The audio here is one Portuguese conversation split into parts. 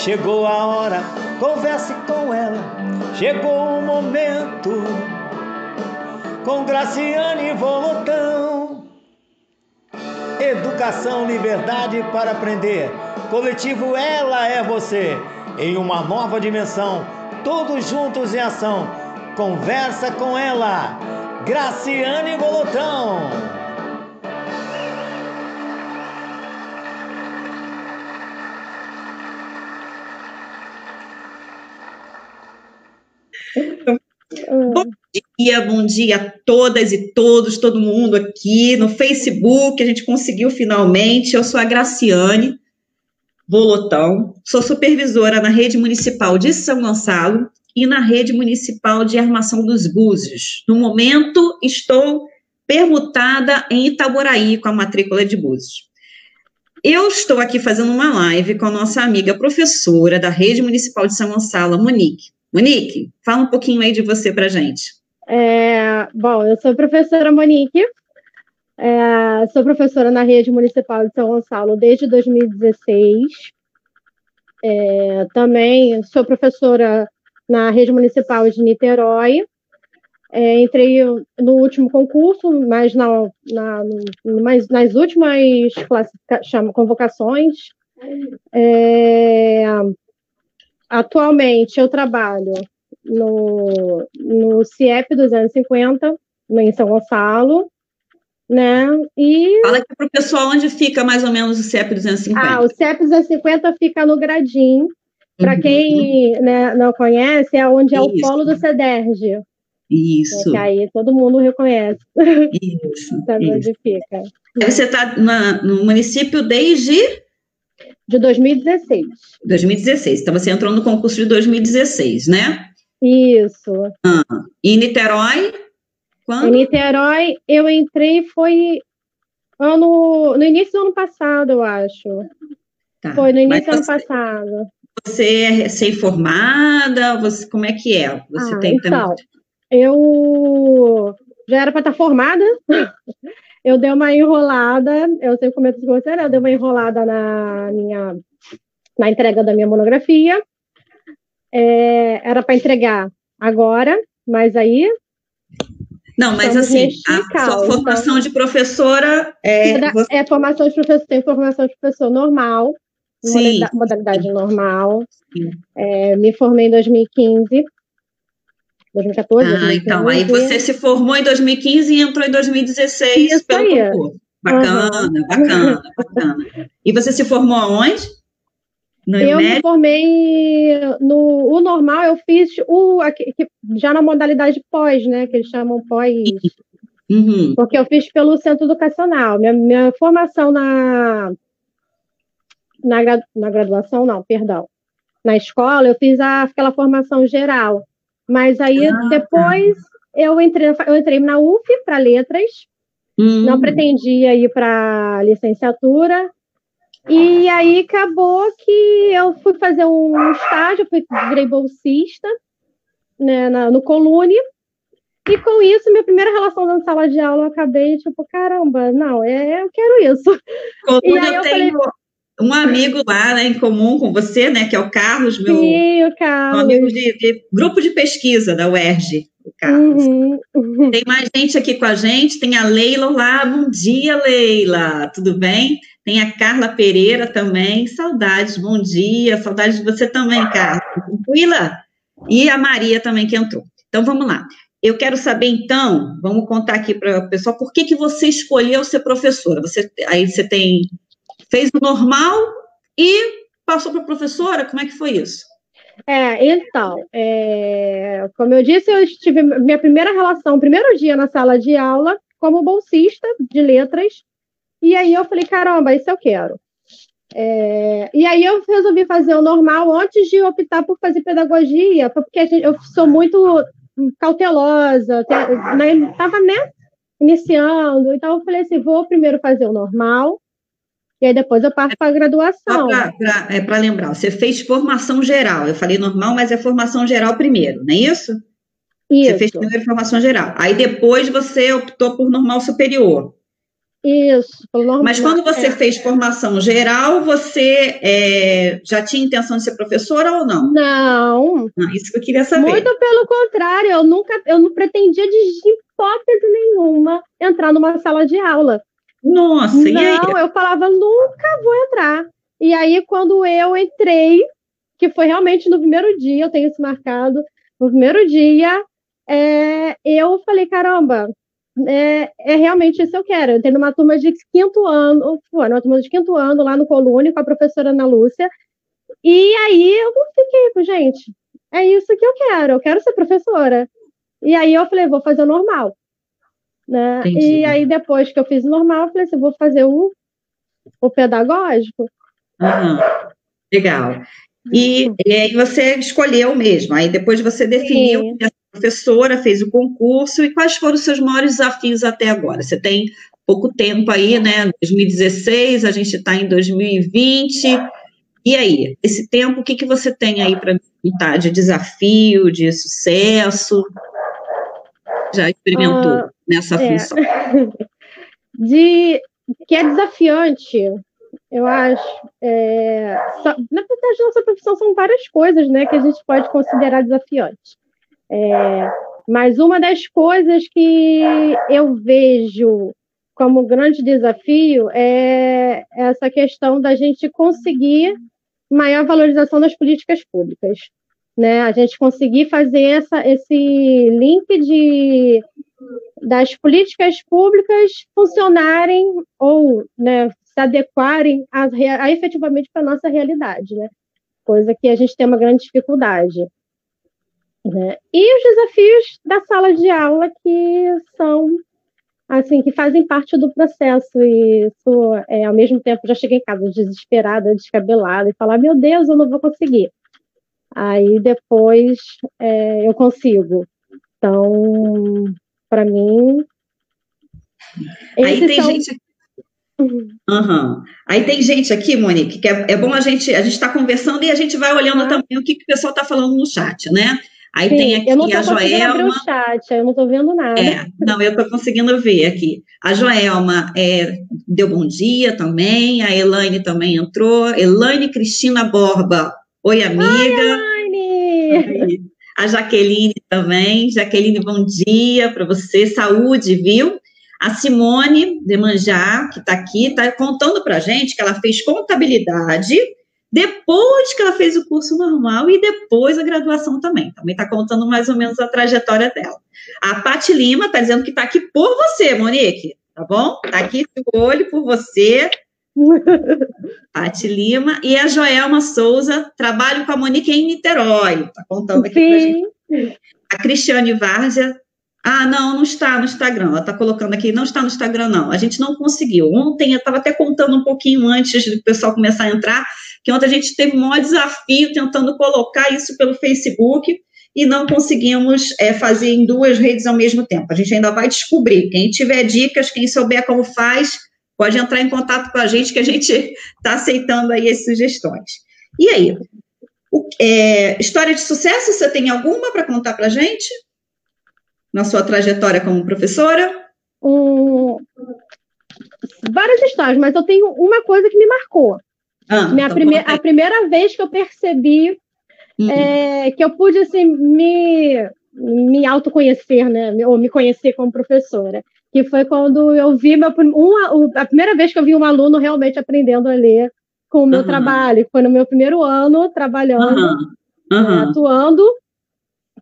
chegou a hora, converse com ela. Chegou o momento com Graciane Volotão. Educação, liberdade para aprender. Coletivo Ela é Você. Em uma nova dimensão, todos juntos em ação. Conversa com ela, Graciane Volotão. Dia, bom dia a todas e todos, todo mundo aqui no Facebook. A gente conseguiu finalmente. Eu sou a Graciane Volotão, sou supervisora na rede municipal de São Gonçalo e na rede municipal de armação dos Búzios. No momento, estou permutada em Itaboraí com a matrícula de Búzios. Eu estou aqui fazendo uma live com a nossa amiga professora da rede municipal de São Gonçalo, Monique. Monique, fala um pouquinho aí de você para gente. É, bom, eu sou a professora Monique, é, sou professora na rede municipal de São Gonçalo desde 2016. É, também sou professora na rede municipal de Niterói. É, entrei no último concurso, mas na, na, mas nas últimas convocações. É, Atualmente eu trabalho no, no CIEP 250, em São Gonçalo, né? E... Fala aqui para o pessoal onde fica mais ou menos o CIEP 250. Ah, o CIEP 250 fica no Gradim. Para uhum. quem né, não conhece, é onde é Isso. o polo do CEDERJ. Isso. É que aí todo mundo reconhece. Isso. Sabe isso. onde fica. Você está no município desde de 2016. 2016. Então, você entrou no concurso de 2016, né? Isso. Ah, e Niterói? Quando? Em Niterói, eu entrei, foi ano, no início do ano passado, eu acho. Tá. Foi no início do ano passado. Você é recém-formada? Você, como é que é? Você ah, tem então, eu já era para estar formada. eu dei uma enrolada, eu sempre comento com você, né? Eu dei uma enrolada na minha na entrega da minha monografia. É, era para entregar agora, mas aí. Não, mas assim, a sua formação então, de professora é. É formação de professor, tem formação de professor normal, Sim. modalidade normal. É, me formei em 2015. 2014. Ah, 2015. então, aí você se formou em 2015 e entrou em 2016 Isso pelo aí. concurso. Bacana, uhum. bacana, bacana. E você se formou aonde? No eu me formei no o normal, eu fiz o aqui, já na modalidade pós, né? Que eles chamam pós. Uhum. Porque eu fiz pelo centro educacional. Minha, minha formação na, na, na graduação, não, perdão. Na escola, eu fiz a, aquela formação geral. Mas aí ah, depois eu entrei, eu entrei na UF para letras, hum. não pretendia ir para licenciatura. E aí acabou que eu fui fazer um estágio, fui, virei bolsista né, na, no Colune. E com isso, minha primeira relação na sala de aula, eu acabei, tipo, caramba, não, é, eu quero isso. Colune e aí eu, eu tenho, falei, um amigo lá né, em comum com você, né, que é o Carlos, meu Sim, o Carlos. amigo de, de, grupo de pesquisa da UERJ, o Carlos. Uhum. Tem mais gente aqui com a gente, tem a Leila lá, bom dia, Leila, tudo bem? Tem a Carla Pereira também, saudades, bom dia, saudades de você também, Carla. Tranquila? E a Maria também que entrou. Então, vamos lá. Eu quero saber, então, vamos contar aqui para o pessoal, por que, que você escolheu ser professora? Você, aí você tem fez o normal e passou para professora? Como é que foi isso? É, então, é, como eu disse, eu tive minha primeira relação, primeiro dia na sala de aula, como bolsista de letras, e aí eu falei, caramba, isso eu quero. É, e aí eu resolvi fazer o normal antes de optar por fazer pedagogia, porque gente, eu sou muito cautelosa, estava né, iniciando, então eu falei assim, vou primeiro fazer o normal, e aí depois eu parto para a graduação. É para lembrar, você fez formação geral. Eu falei normal, mas é formação geral primeiro, não é isso? Isso. Você fez primeiro formação geral. Aí depois você optou por normal superior. Isso, normal. Mas quando você é. fez formação geral, você é, já tinha intenção de ser professora ou não? Não. Ah, isso que eu queria saber. Muito pelo contrário, eu nunca, eu não pretendia de hipótese nenhuma entrar numa sala de aula. Nossa, não, e aí? eu falava, nunca vou entrar. E aí, quando eu entrei, que foi realmente no primeiro dia, eu tenho isso marcado, no primeiro dia, é, eu falei, caramba, é, é, realmente isso que eu quero. Eu entrei numa turma de quinto ano, foi numa turma de quinto ano, lá no Colune, com a professora Ana Lúcia, e aí eu fiquei, gente, é isso que eu quero, eu quero ser professora. E aí eu falei, vou fazer o normal. Né? E aí, depois que eu fiz o normal, eu falei assim, vou fazer o, o pedagógico. Uhum. Legal. E, e, aí você escolheu mesmo, aí depois você definiu Sim. a professora, fez o concurso, e quais foram os seus maiores desafios até agora? Você tem pouco tempo aí, né? 2016, a gente está em 2020. E aí, esse tempo, o que, que você tem aí para contar de desafio, de sucesso? Já experimentou? Ah, nessa é. função? De que é desafiante, eu acho. É, só, na verdade, nossa profissão são várias coisas, né, que a gente pode considerar desafiantes. É, mas uma das coisas que eu vejo como grande desafio é essa questão da gente conseguir maior valorização das políticas públicas. Né? A gente conseguir fazer essa, esse link de das políticas públicas funcionarem ou né, se adequarem a, a efetivamente para a nossa realidade, né? coisa que a gente tem uma grande dificuldade. Né? E os desafios da sala de aula que são assim que fazem parte do processo e é, ao mesmo tempo já cheguei em casa desesperada, descabelada e falar meu Deus eu não vou conseguir. Aí depois é, eu consigo. Então para mim. Aí tem são... gente. Uhum. Aí tem gente aqui, Monique, que é, é bom a gente. A gente está conversando e a gente vai olhando ah. também o que, que o pessoal está falando no chat, né? Aí Sim, tem aqui eu não a Joelma. o chat, eu não estou vendo nada. É, não, eu estou conseguindo ver aqui. A Joelma é, deu bom dia também, a Elaine também entrou. Elaine Cristina Borba. Oi, amiga. Oi! A Jaqueline também. Jaqueline, bom dia para você. Saúde, viu? A Simone Demanjá, que está aqui, está contando para a gente que ela fez contabilidade depois que ela fez o curso normal e depois a graduação também. Também está contando mais ou menos a trajetória dela. A Pati Lima está dizendo que está aqui por você, Monique, tá bom? Está aqui de olho por você. Pati Lima e a Joelma Souza, trabalho com a Monique em Niterói, está contando aqui para gente. A Cristiane Várzea, ah, não, não está no Instagram, ela está colocando aqui, não está no Instagram, não, a gente não conseguiu. Ontem, eu estava até contando um pouquinho antes do pessoal começar a entrar, que ontem a gente teve um maior desafio tentando colocar isso pelo Facebook, e não conseguimos é, fazer em duas redes ao mesmo tempo. A gente ainda vai descobrir. Quem tiver dicas, quem souber como faz, pode entrar em contato com a gente, que a gente está aceitando aí as sugestões. E aí, o, é, história de sucesso, você tem alguma para contar para a gente? Na sua trajetória como professora? Um, várias histórias, mas eu tenho uma coisa que me marcou. Ah, Minha então prime a primeira vez que eu percebi uhum. é, que eu pude assim, me, me autoconhecer, né? Ou me conhecer como professora que foi quando eu vi meu, um, a primeira vez que eu vi um aluno realmente aprendendo a ler com o meu uhum. trabalho, foi no meu primeiro ano trabalhando, uhum. Uhum. atuando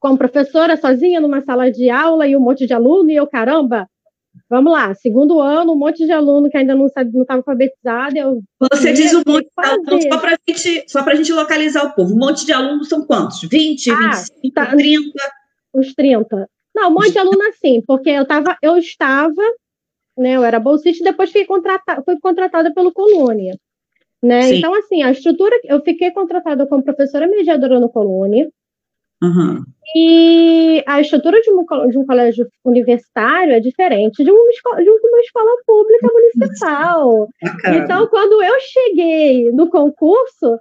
como professora sozinha numa sala de aula e um monte de aluno, e eu, caramba, vamos lá, segundo ano, um monte de aluno que ainda não sabe, não estava alfabetizado. Eu Você diz um monte de alunos, só para gente, só a gente localizar o povo. Um monte de alunos são quantos? 20, ah, 25, tá, 30? Uns 30. Não, um monte de aluno assim, porque eu, tava, eu estava, né, eu era bolsista e depois fui contratada, fui contratada pelo Colônia. Né? Então, assim, a estrutura, eu fiquei contratada como professora mediadora no Colônia, Uhum. E a estrutura de um, de um, colégio universitário é diferente de uma escola, de uma escola pública municipal. Então, quando eu cheguei no concurso,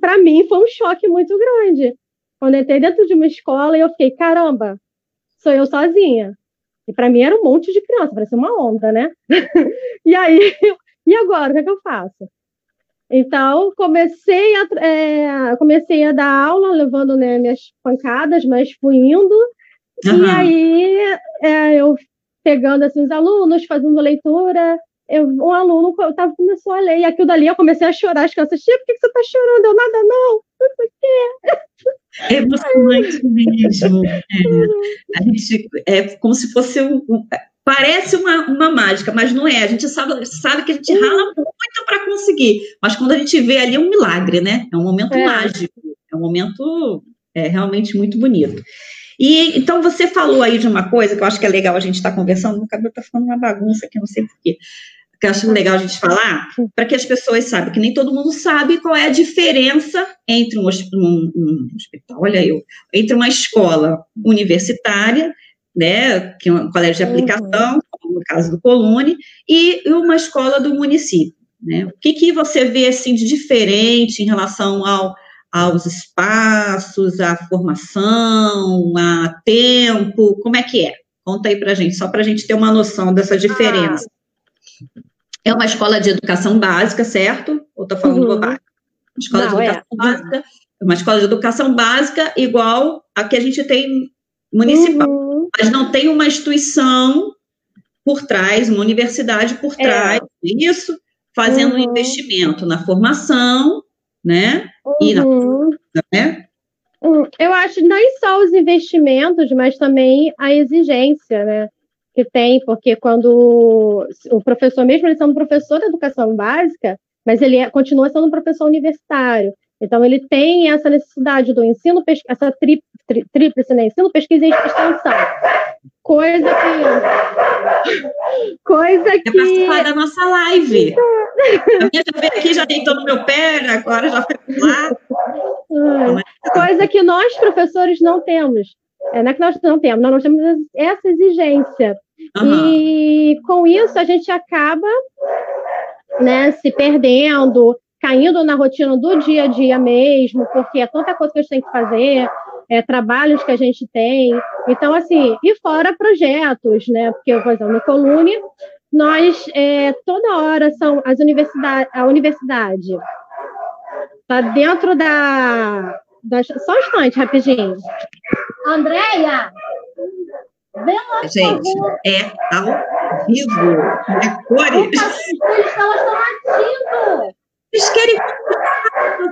para mim foi um choque muito grande. Quando eu entrei dentro de uma escola, eu fiquei, caramba, sou eu sozinha. E para mim era um monte de criança, parecia uma onda, né? e aí, e agora, o que, é que eu faço? Então, comecei a, é, comecei a dar aula, levando né, minhas pancadas, mas fui indo. Uhum. E aí, é, eu pegando assim, os alunos, fazendo leitura, eu, um aluno tava, começou a ler, e aquilo dali eu comecei a chorar. As crianças, tia, por que, você está chorando? Eu, nada não, não sei o quê. É emocionante mesmo. É. A gente, é como se fosse um, Parece uma, uma mágica, mas não é. A gente sabe, sabe que a gente rala muito para conseguir. Mas quando a gente vê ali é um milagre, né? É um momento é. mágico, é um momento é, realmente muito bonito. E então você falou aí de uma coisa que eu acho que é legal a gente estar tá conversando. Meu cabelo está ficando uma bagunça aqui, não sei porquê. Que eu acho legal a gente falar, para que as pessoas saibam, que nem todo mundo sabe qual é a diferença entre um, um, um hospital, olha eu, entre uma escola universitária né, que é um colégio de uhum. aplicação, no caso do Colune, e uma escola do município. Né? O que, que você vê assim, de diferente em relação ao, aos espaços, à formação, a tempo? Como é que é? Conta aí para gente, só para a gente ter uma noção dessa diferença. É uma escola de educação básica, certo? Ou estou falando uhum. bobagem? Escola Não, de é. educação é. básica, uma escola de educação básica igual a que a gente tem municipal. Uhum mas não tem uma instituição por trás, uma universidade por é. trás é. disso, fazendo uhum. um investimento na formação, né? Uhum. E na, uhum. né? Uhum. Eu acho não só os investimentos, mas também a exigência, né? Que tem, porque quando o professor, mesmo ele sendo professor de educação básica, mas ele é, continua sendo um professor universitário. Então, ele tem essa necessidade do ensino, essa tri, tri, tríplice, né? ensino, pesquisa e extensão. Coisa que. Coisa que. É participar da nossa live. A minha já veio aqui, já deitou no meu pé, agora já foi lá. Coisa que nós, professores, não temos. É, não é que nós não temos, nós temos essa exigência. Uhum. E com isso a gente acaba né, se perdendo, caindo na rotina do dia a dia mesmo, porque é tanta coisa que a gente tem que fazer, é, trabalhos que a gente tem. Então, assim, e fora projetos, né? Porque, por exemplo, no Colune, nós, é, toda hora, são as universidades, a universidade está dentro da, da. Só um instante, rapidinho. Andréia! Vem lá, Gente, é ao vivo, é cores. Elas estão latindo! Vocês querem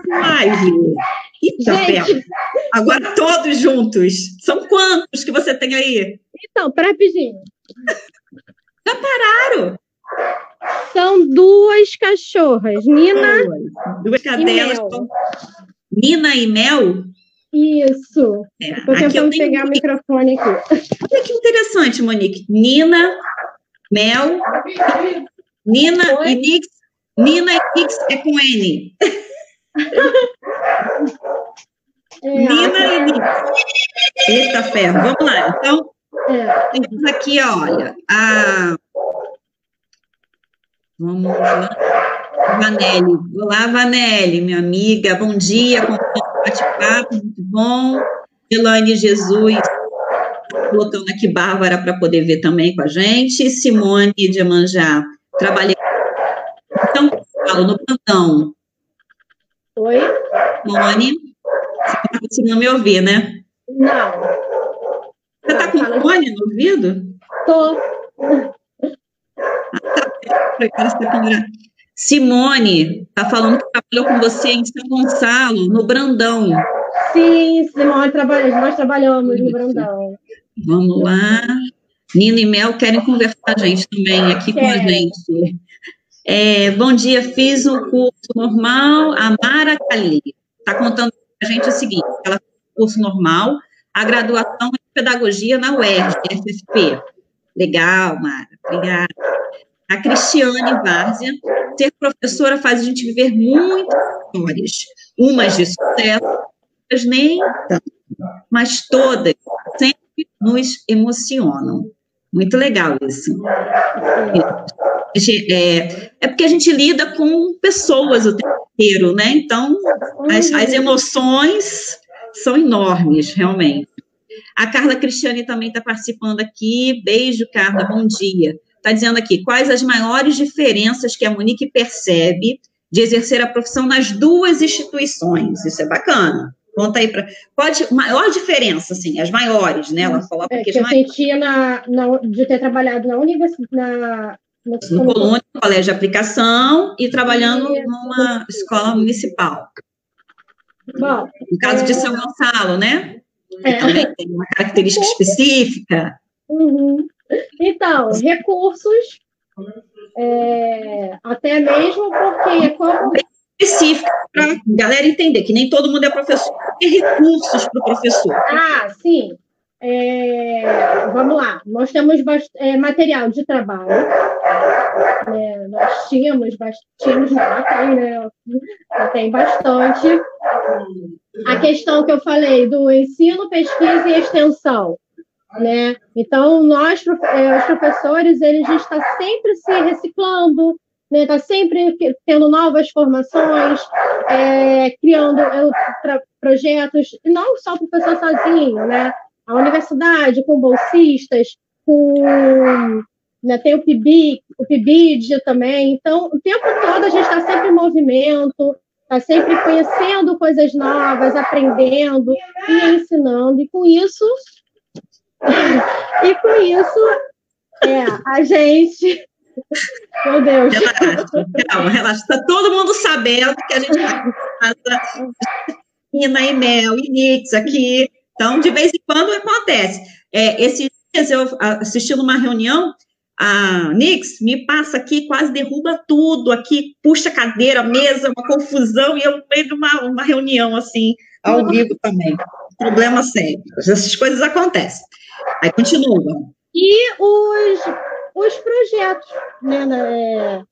live? Eita, Gente. Agora todos juntos. São quantos que você tem aí? Então, para rapidinho. Já pararam? São duas cachorras, Nina. Duas, duas cadelas. E Nina e Mel? Isso. É, Estou tentando pegar o microfone aqui. Olha que interessante, Monique. Nina, Mel, Nina Oi? e Nix Nina X é com N. É, Nina e Nix. Eita ferro. Vamos lá. Então, é. temos aqui, olha, a. Vamos lá. Vanelli. Olá, Vanelli, minha amiga. Bom dia. Bate-papo, muito bom. Elaine Jesus colocando aqui Bárbara para poder ver também com a gente. Simone de Amanjá, trabalhei então, falo no plantão. Oi? Mone, você está conseguindo me ouvir, né? Não. Você está com fone no ouvido? Tô. Simone está falando que trabalhou com você em São Gonçalo, no Brandão. Sim, Simone, trabalha, nós trabalhamos no Brandão. Vamos lá. Nina e Mel querem conversar, gente, também aqui com a gente. É, bom dia, fiz o curso normal, a Mara Cali está contando para a gente o seguinte, ela fez o curso normal, a graduação em pedagogia na UERJ, FFP. Legal, Mara, obrigada. A Cristiane Várzea, ser professora faz a gente viver muitas histórias, umas de sucesso, outras nem tanto, mas todas sempre nos emocionam. Muito legal isso. É, é porque a gente lida com pessoas o tempo inteiro, né? Então, as, as emoções são enormes, realmente. A Carla Cristiane também está participando aqui. Beijo, Carla, bom dia. Está dizendo aqui, quais as maiores diferenças que a Monique percebe de exercer a profissão nas duas instituições? Isso é bacana. Conta aí para. Pode, maior diferença, assim, as maiores, né? Ela falou é, que eu maiores. sentia na, na, de ter trabalhado na universidade, na, no, no Colônia, no colégio de aplicação e trabalhando numa escola municipal. Bom, no caso é... de São Gonçalo, né? É. também tem uma característica específica. Uhum. Então, recursos, é, até mesmo porque como específica para a galera entender que nem todo mundo é professor, tem recursos para o professor. Ah, sim. É, vamos lá, nós temos é, material de trabalho, é, nós tínhamos, tínhamos não, tem, né? tem bastante. A questão que eu falei do ensino, pesquisa e extensão, né? Então, nós, é, os professores, eles estão sempre se reciclando, está né? sempre tendo novas formações, é, criando é, projetos, não só o professor sozinho, né? A universidade com bolsistas, com né, tem o PIB, o PIBID também. Então, o tempo todo a gente está sempre em movimento, está sempre conhecendo coisas novas, aprendendo e ensinando. E com isso, e com isso, é, a gente meu Deus. Relaxa, calma, relaxa. Está todo mundo sabendo que a gente casa Ina e Mel e Nix aqui. Então, de vez em quando acontece. É, esses dias eu assisti numa reunião, a Nix me passa aqui, quase derruba tudo aqui, puxa a cadeira, a mesa, uma confusão, e eu no meio de uma, uma reunião assim, ao vivo também. Problema sério. Essas coisas acontecem. Aí continua. E os os projetos, né? É,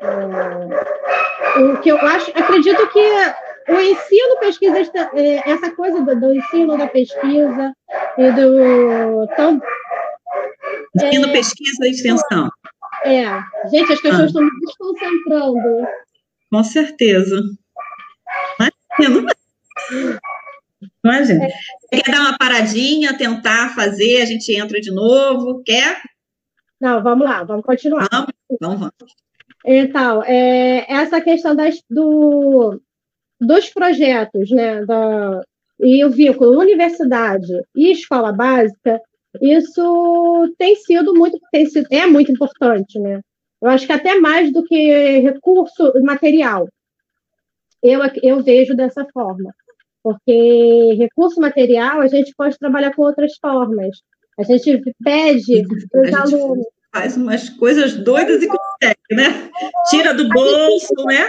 é, o que eu acho, acredito que o ensino, pesquisa, é, essa coisa do, do ensino da pesquisa e do tão, ensino, é, pesquisa e extensão. É, gente, as pessoas ah. estão me desconcentrando. Com certeza. Imagina. Imagina. É. Quer dar uma paradinha, tentar fazer, a gente entra de novo, quer? Não, vamos lá, vamos continuar. Vamos, então vamos. Então, é, essa questão das, do, dos projetos, né, da, e o vínculo universidade e escola básica, isso tem sido muito, tem sido, é muito importante, né? Eu acho que até mais do que recurso material. Eu, eu vejo dessa forma. Porque recurso material a gente pode trabalhar com outras formas. A gente pede para os alunos. Faz umas coisas doidas e consegue, né? Tira do bolso, né?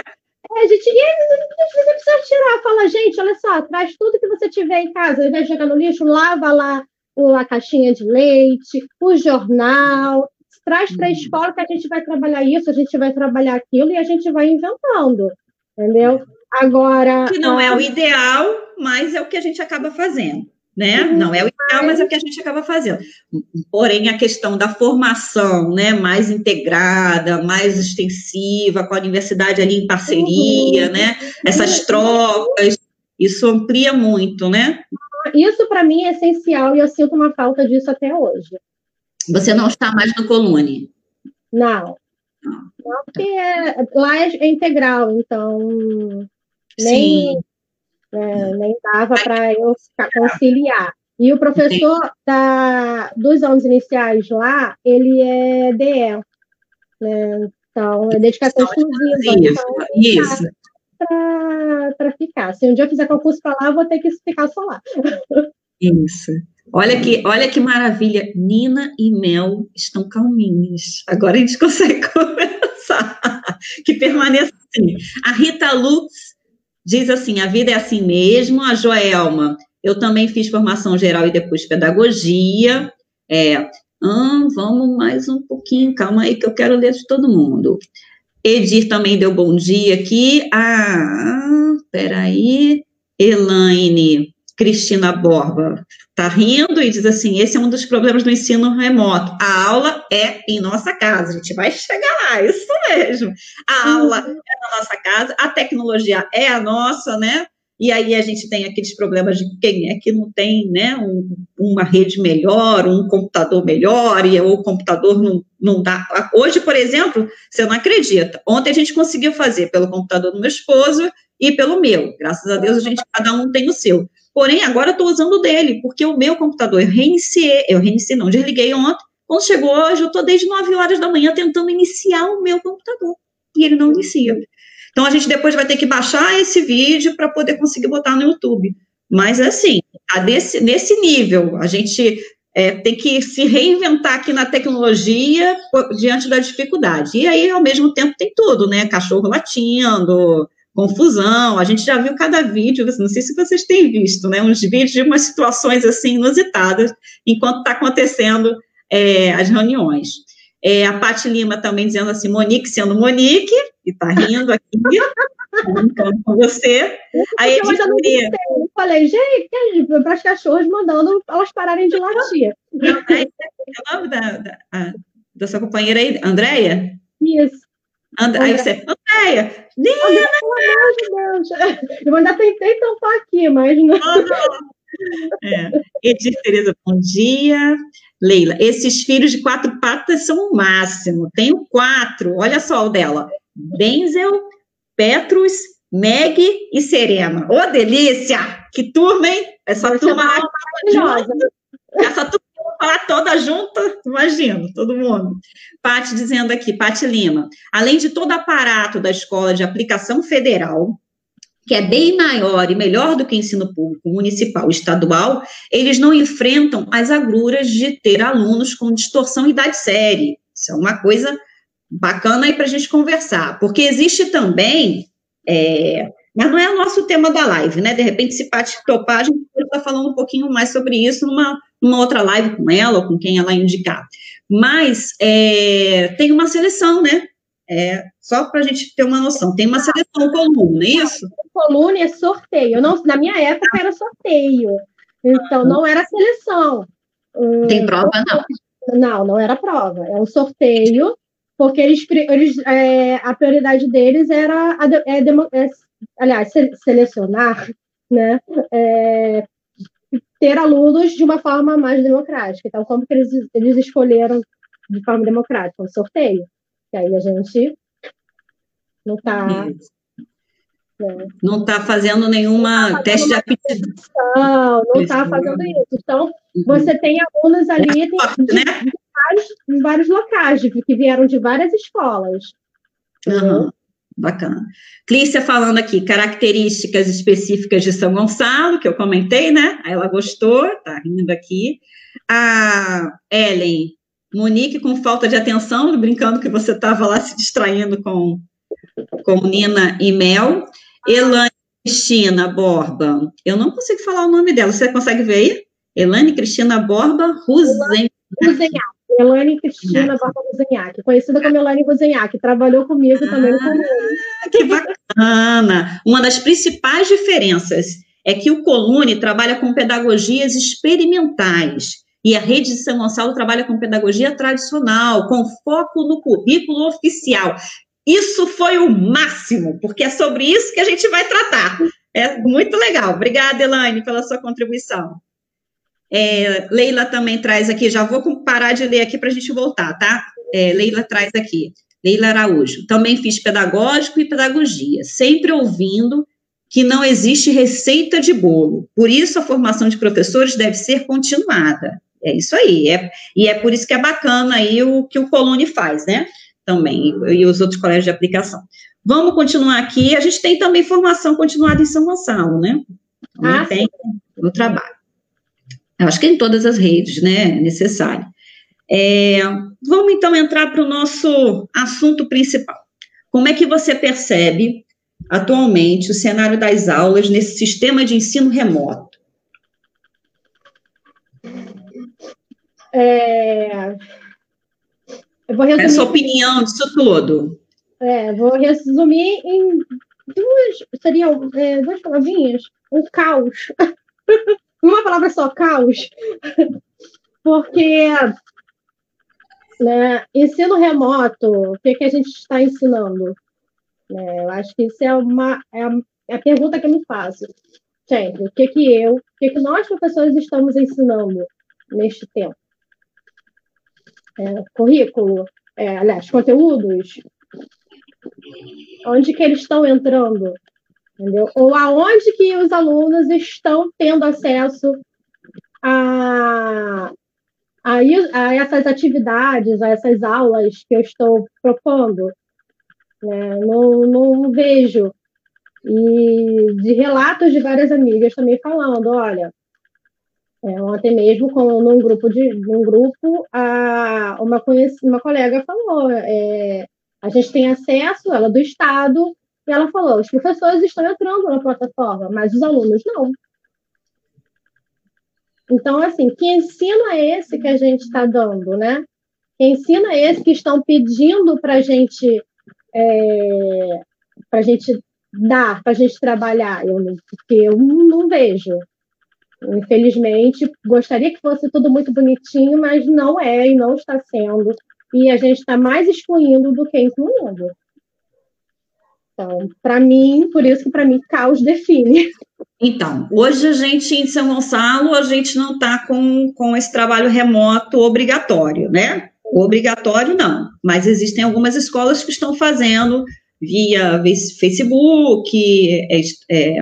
É, a gente não precisa tirar. Fala, gente, olha só, traz tudo que você tiver em casa. Ao invés de jogar no lixo, lava lá a caixinha de leite, o jornal. Traz para a hum. escola que a gente vai trabalhar isso, a gente vai trabalhar aquilo e a gente vai inventando. Entendeu? Agora. Que não é o ideal, mas é o que a gente acaba fazendo né? Uhum. Não é o ideal, mas é o que a gente acaba fazendo. Porém, a questão da formação, né, mais integrada, mais extensiva, com a universidade ali em parceria, uhum. né? Essas uhum. trocas, isso amplia muito, né? Isso para mim é essencial e eu sinto uma falta disso até hoje. Você não está mais no Colune? Não. Não, porque é, lá é, é integral, então nem é, nem dava para eu conciliar. E o professor da, dos anos iniciais lá, ele é DE, né? Então, é dedicação exclusiva. Isso, então, isso. Para ficar. Se um dia eu fizer concurso para lá, eu vou ter que ficar só lá. Isso. Olha que, olha que maravilha. Nina e Mel estão calminhos. Agora a gente consegue conversar. Que permaneça assim. A Rita Lutz diz assim: a vida é assim mesmo. A Joelma, eu também fiz formação geral e depois pedagogia. É, hum, vamos mais um pouquinho, calma aí que eu quero ler de todo mundo. Edir também deu bom dia aqui. Ah, peraí. Elaine, Cristina Borba está rindo e diz assim: esse é um dos problemas do ensino remoto. A aula é em nossa casa, a gente vai chegar lá, isso mesmo. A aula é na nossa casa, a tecnologia é a nossa, né? e aí a gente tem aqueles problemas de quem é que não tem né, um, uma rede melhor, um computador melhor, e o computador não, não dá. Hoje, por exemplo, você não acredita. Ontem a gente conseguiu fazer pelo computador do meu esposo e pelo meu. Graças a Deus, a gente, cada um tem o seu. Porém, agora eu estou usando dele, porque o meu computador, eu reiniciei, eu reiniciei, não, desliguei ontem. Quando chegou hoje, eu estou desde 9 horas da manhã tentando iniciar o meu computador. E ele não inicia. Então a gente depois vai ter que baixar esse vídeo para poder conseguir botar no YouTube. Mas assim, desse, nesse nível, a gente é, tem que se reinventar aqui na tecnologia diante da dificuldade. E aí, ao mesmo tempo, tem tudo, né? Cachorro latindo, confusão. A gente já viu cada vídeo, não sei se vocês têm visto, né? Uns vídeos de umas situações assim inusitadas enquanto está acontecendo é, as reuniões. É, a Paty Lima também dizendo assim, Monique sendo Monique, e tá rindo aqui, brincando com você. Aí eu não eu falei, gente, para as cachorras mandando elas pararem de latir. É o nome da, da, da sua companheira aí, Andréia? Isso. And, aí você, Andréia, pelo amor de Deus. Eu ainda tentei tampar aqui, mas não. É. Edith Tereza, bom dia. Leila, esses filhos de quatro patas são o máximo. Tenho quatro, olha só o dela. Denzel, Petrus, Meg e Serena. Ô, oh, delícia! Que turma, hein? Essa turma maravilhosa. Essa turma falar toda junta, imagino, todo mundo. Pati dizendo aqui, Pati Lima, além de todo aparato da escola de aplicação federal, que é bem maior e melhor do que ensino público municipal e estadual, eles não enfrentam as agruras de ter alunos com distorção idade série. Isso é uma coisa bacana aí para a gente conversar, porque existe também, é, mas não é o nosso tema da live, né? De repente, se Paty topar, a gente pode estar falando um pouquinho mais sobre isso numa, numa outra live com ela ou com quem ela indicar. Mas é, tem uma seleção, né? É, só para a gente ter uma noção, tem uma seleção coluna, é isso? Coluna é sorteio. Não, na minha época era sorteio. Então, não era seleção. Tem prova, não? Não, não era prova. É um sorteio, porque eles, eles é, a prioridade deles era, a, é, aliás, selecionar, né? É, ter alunos de uma forma mais democrática. Então, como que eles, eles escolheram de forma democrática? Um sorteio. E aí a gente não está. Né? Não está fazendo nenhuma tá teste de aptidão. Não, não está fazendo isso. Então, uhum. você tem alunos ali é forte, né? de, vários, de vários locais, que vieram de várias escolas. Uhum. Bacana. Clícia falando aqui, características específicas de São Gonçalo, que eu comentei, né? Ela gostou, tá rindo aqui. A Ellen, Monique com falta de atenção, brincando que você estava lá se distraindo com, com Nina e Mel. Elane Cristina Borba, eu não consigo falar o nome dela, você consegue ver aí? Elane Cristina Borba Ruzenhac. Elane Cristina Borba Ruzenhac, conhecida como Elane Ruzenhac, trabalhou comigo ah, também no Que bacana! Uma das principais diferenças é que o Colune trabalha com pedagogias experimentais e a rede de São Gonçalo trabalha com pedagogia tradicional, com foco no currículo oficial. Isso foi o máximo, porque é sobre isso que a gente vai tratar. É muito legal. Obrigada, Elaine, pela sua contribuição. É, Leila também traz aqui, já vou parar de ler aqui para a gente voltar, tá? É, Leila traz aqui. Leila Araújo. Também fiz pedagógico e pedagogia, sempre ouvindo que não existe receita de bolo. Por isso, a formação de professores deve ser continuada. É isso aí. É, e é por isso que é bacana aí o que o Colune faz, né? Também, e, e os outros colégios de aplicação. Vamos continuar aqui. A gente tem também formação continuada em São Gonçalo, né? Ah, tem no trabalho. Eu acho que em todas as redes, né? É necessário. É, vamos então entrar para o nosso assunto principal. Como é que você percebe atualmente o cenário das aulas nesse sistema de ensino remoto? É... Eu vou resumir... É sua opinião disso tudo. É, vou resumir em duas, seriam é, duas palavrinhas, um caos. Uma palavra só, caos. Porque né, ensino remoto, o que, que a gente está ensinando? É, eu acho que isso é uma, é, a pergunta que eu me faço sempre, o que que eu, o que que nós professores estamos ensinando neste tempo? É, currículo, é, aliás, conteúdos, onde que eles estão entrando, entendeu? Ou aonde que os alunos estão tendo acesso a, a, a essas atividades, a essas aulas que eu estou propondo. Né? Não, não vejo. E de relatos de várias amigas também falando, olha, é, ontem mesmo, com, num grupo, de, num grupo a, uma, uma colega falou, é, a gente tem acesso, ela é do Estado, e ela falou, os professores estão entrando na plataforma, mas os alunos não. Então, assim, que ensino é esse que a gente está dando, né? Que ensino é esse que estão pedindo para gente, é, a gente dar, para a gente trabalhar? Eu, porque eu não vejo. Infelizmente, gostaria que fosse tudo muito bonitinho, mas não é e não está sendo. E a gente está mais excluindo do que incluindo. Então, para mim, por isso que para mim caos define. Então, hoje a gente em São Gonçalo, a gente não está com, com esse trabalho remoto obrigatório, né? Obrigatório não, mas existem algumas escolas que estão fazendo via Facebook, é, é,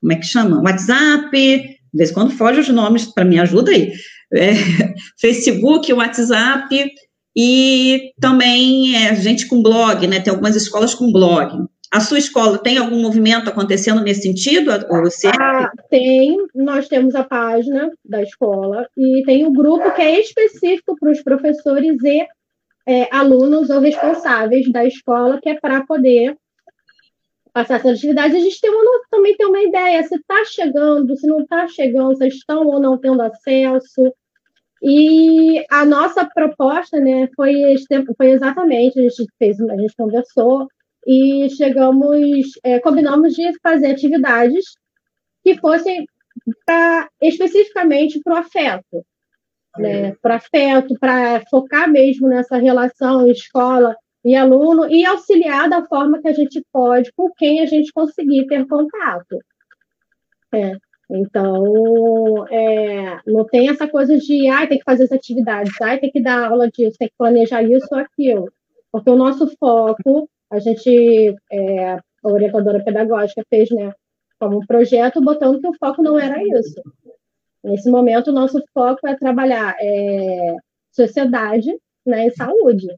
como é que chama? WhatsApp, de vez em quando foge os nomes, para me ajuda aí. É, Facebook, WhatsApp, e também é, gente com blog, né? Tem algumas escolas com blog. A sua escola tem algum movimento acontecendo nesse sentido? Você... Ah, tem, nós temos a página da escola e tem o um grupo que é específico para os professores e é, alunos ou responsáveis da escola, que é para poder passar essas atividades. A gente tem uma, também tem uma ideia se está chegando, se não está chegando, se estão ou não tendo acesso. E a nossa proposta, né, foi, foi exatamente, a gente fez, a gente conversou, e chegamos, é, combinamos de fazer atividades que fossem pra, especificamente para o afeto, né? Para afeto, para focar mesmo nessa relação escola e aluno e auxiliar da forma que a gente pode com quem a gente conseguir ter contato. É. Então, é, não tem essa coisa de, ai, tem que fazer as atividades, ai, tem que dar aula disso, tem que planejar isso ou aquilo. Porque o nosso foco a gente, é, a orientadora pedagógica fez, né, como um projeto, botando que o foco não era isso. Nesse momento, o nosso foco é trabalhar é, sociedade né, e saúde.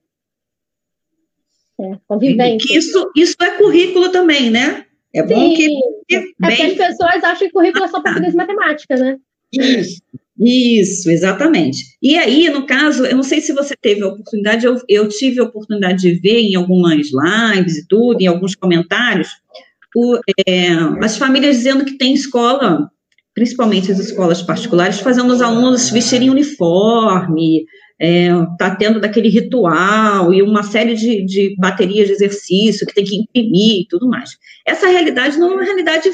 É, convivência. Isso, isso é currículo também, né? É bom Sim. que. É porque as pessoas acham que currículo é só português e matemática, né? Isso. Isso, exatamente. E aí, no caso, eu não sei se você teve a oportunidade, eu, eu tive a oportunidade de ver em algumas lives e tudo, em alguns comentários, o, é, as famílias dizendo que tem escola, principalmente as escolas particulares, fazendo os alunos vestirem uniforme, é, tá tendo daquele ritual e uma série de, de baterias de exercício que tem que imprimir e tudo mais. Essa realidade não é uma realidade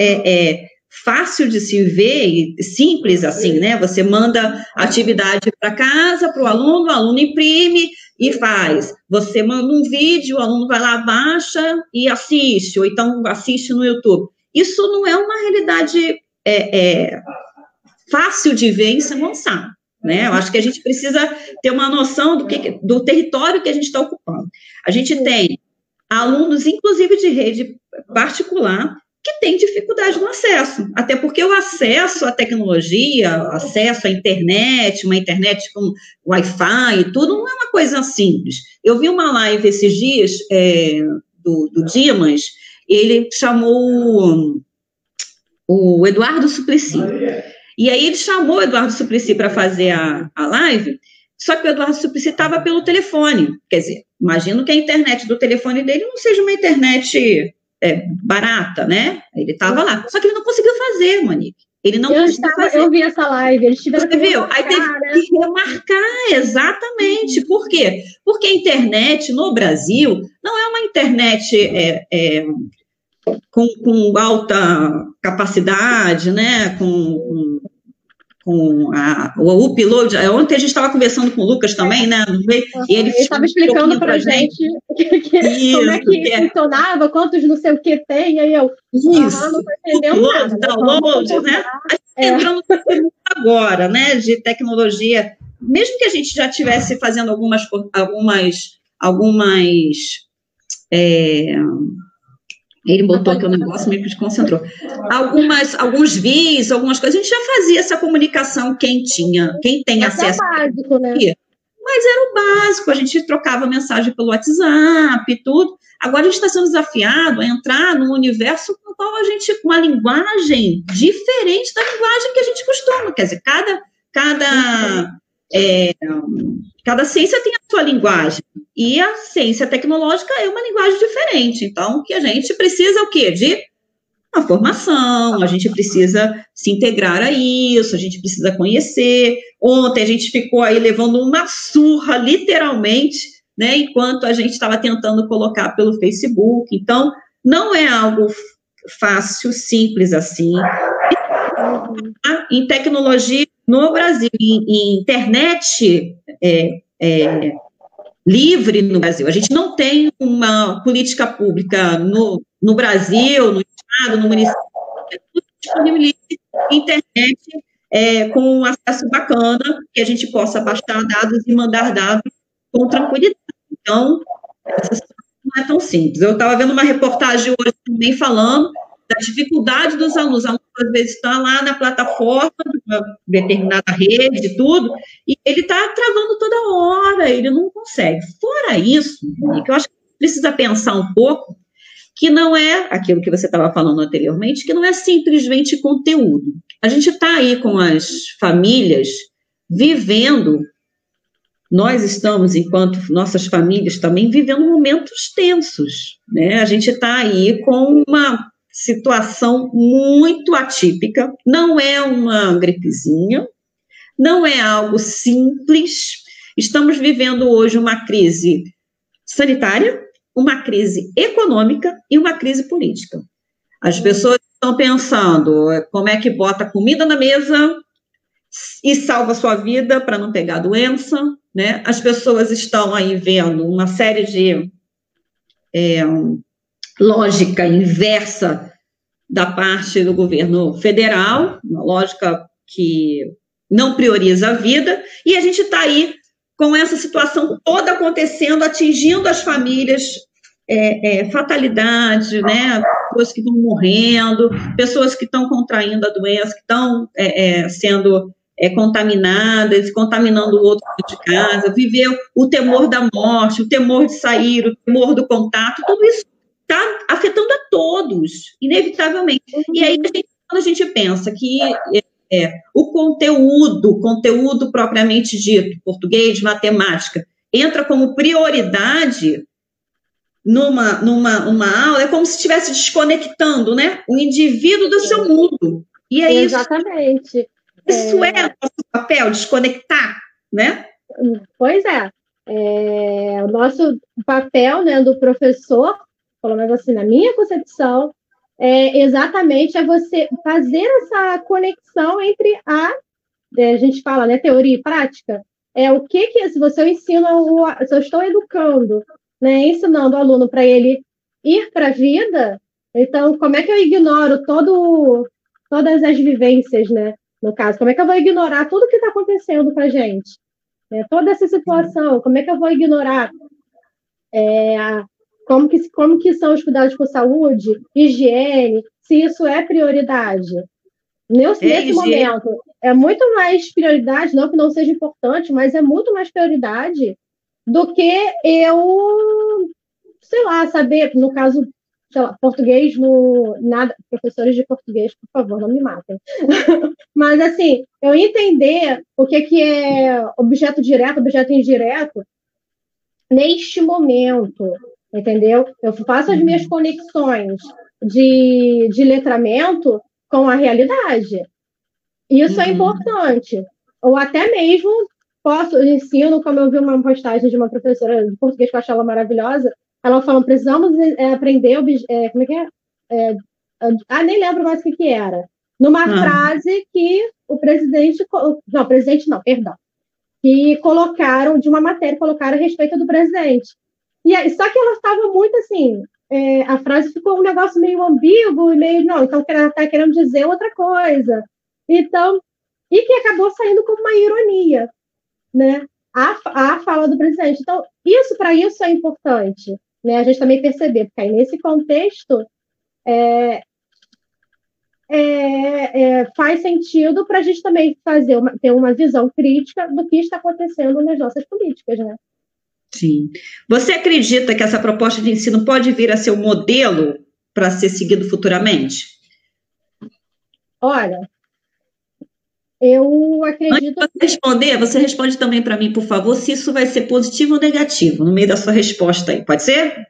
é, é fácil de se ver e simples assim, né? Você manda atividade para casa para o aluno, o aluno imprime e faz. Você manda um vídeo, o aluno vai lá, baixa e assiste, ou então assiste no YouTube. Isso não é uma realidade é, é, fácil de ver em São Gonçalo. Né? Eu acho que a gente precisa ter uma noção do, que, do território que a gente está ocupando. A gente tem alunos, inclusive de rede particular, que tem dificuldade no acesso, até porque o acesso à tecnologia, acesso à internet, uma internet com Wi-Fi e tudo, não é uma coisa simples. Eu vi uma live esses dias é, do, do Dimas, ele chamou o Eduardo Suplicy. E aí ele chamou o Eduardo Suplicy para fazer a, a live, só que o Eduardo Suplicy estava pelo telefone. Quer dizer, imagino que a internet do telefone dele não seja uma internet é, barata, né? Ele estava lá. Só que ele não conseguiu fazer, Monique. Ele não eu conseguiu estava, fazer. Eu vi essa live, eles tiveram Você viu? Aí teve né? que remarcar, exatamente. Por quê? Porque a internet no Brasil não é uma internet é, é, com, com, alta capacidade, né? Com, com, com a, o upload. Ontem a gente estava conversando com o Lucas também, né? E ele estava explicando para a gente, gente que, isso, como é que é. funcionava, quantos não sei o que tem, aí eu isso, ah, não entendendo upload, nada. Download, né? É. Entrando agora, né? De tecnologia, mesmo que a gente já estivesse fazendo algumas, algumas, algumas é, ele botou aqui o negócio, meio que desconcentrou. Algumas, alguns vídeos, algumas coisas, a gente já fazia essa comunicação quem tinha, quem tem Mas acesso. É básico, né? Mas era o básico, a gente trocava mensagem pelo WhatsApp e tudo. Agora a gente está sendo desafiado a entrar num universo com qual a gente, com uma linguagem diferente da linguagem que a gente costuma. Quer dizer, cada, cada é, cada ciência tem a sua linguagem. E a ciência tecnológica é uma linguagem diferente. Então, que a gente precisa o quê? De uma formação, a gente precisa se integrar a isso, a gente precisa conhecer. Ontem a gente ficou aí levando uma surra, literalmente, né, enquanto a gente estava tentando colocar pelo Facebook. Então, não é algo fácil, simples assim. Em tecnologia no Brasil, em, em internet é, é, livre no Brasil, a gente não tem uma política pública no, no Brasil, no Estado, no município, que disponibilize internet é, com acesso bacana, que a gente possa baixar dados e mandar dados com tranquilidade. Então, essa não é tão simples. Eu estava vendo uma reportagem hoje também falando da dificuldade dos alunos. Alunos, às vezes, estão lá na plataforma de uma determinada rede, tudo, e ele está travando toda hora, ele não consegue. Fora isso, que eu acho que precisa pensar um pouco que não é aquilo que você estava falando anteriormente, que não é simplesmente conteúdo. A gente está aí com as famílias vivendo, nós estamos, enquanto nossas famílias também, vivendo momentos tensos. Né? A gente está aí com uma situação muito atípica, não é uma gripezinha, não é algo simples. Estamos vivendo hoje uma crise sanitária, uma crise econômica e uma crise política. As pessoas estão pensando como é que bota comida na mesa e salva sua vida para não pegar doença, né? As pessoas estão aí vendo uma série de é, lógica inversa da parte do governo federal, uma lógica que não prioriza a vida, e a gente está aí com essa situação toda acontecendo, atingindo as famílias, é, é, fatalidade, né? Pessoas que vão morrendo, pessoas que estão contraindo a doença, que estão é, é sendo é, contaminadas, contaminando o outro de casa, viver o temor da morte, o temor de sair, o temor do contato, tudo isso está afetando a todos, inevitavelmente. E aí, a gente, quando a gente pensa que é, é, o conteúdo, conteúdo propriamente dito, português, matemática, entra como prioridade numa, numa uma aula, é como se estivesse desconectando né, o indivíduo do seu mundo. E é Exatamente. isso. Isso é, é nosso papel, desconectar, né? Pois é. é. O nosso papel né, do professor pelo menos assim, na minha concepção, é exatamente é você fazer essa conexão entre a, é, a gente fala, né, teoria e prática. É o que que, se você ensina, se eu estou educando, né, ensinando o aluno para ele ir para a vida, então como é que eu ignoro todo, todas as vivências, né, no caso, como é que eu vou ignorar tudo que está acontecendo para a gente? É, toda essa situação, como é que eu vou ignorar é, como que, como que são os cuidados com saúde, higiene, se isso é prioridade. Nesse, é, nesse momento, é muito mais prioridade, não que não seja importante, mas é muito mais prioridade do que eu, sei lá, saber, no caso, sei lá, português no nada, professores de português, por favor, não me matem. Mas assim, eu entender o que que é objeto direto, objeto indireto neste momento, entendeu? Eu faço as minhas conexões de, de letramento com a realidade. Isso é uhum. é importante. Ou até mesmo posso, ensino, como eu vi uma postagem de uma professora de português que eu achei ela maravilhosa, ela falou, precisamos é, aprender, é, como é que é? é? Ah, nem lembro mais o que, que era. numa ah. frase que o presidente, não, presidente não, perdão, que colocaram, de uma matéria, colocaram a respeito do presidente. E aí, só que ela estava muito assim, é, a frase ficou um negócio meio ambíguo e meio, não, então ela está querendo dizer outra coisa. Então, e que acabou saindo como uma ironia, né? A, a fala do presidente. Então, isso para isso é importante, né? A gente também perceber, porque aí nesse contexto é, é, é, faz sentido para a gente também fazer uma, ter uma visão crítica do que está acontecendo nas nossas políticas, né? Sim. Você acredita que essa proposta de ensino pode vir a ser o um modelo para ser seguido futuramente? Olha, eu acredito. Antes de você responder, você responde também para mim, por favor, se isso vai ser positivo ou negativo no meio da sua resposta aí. Pode ser?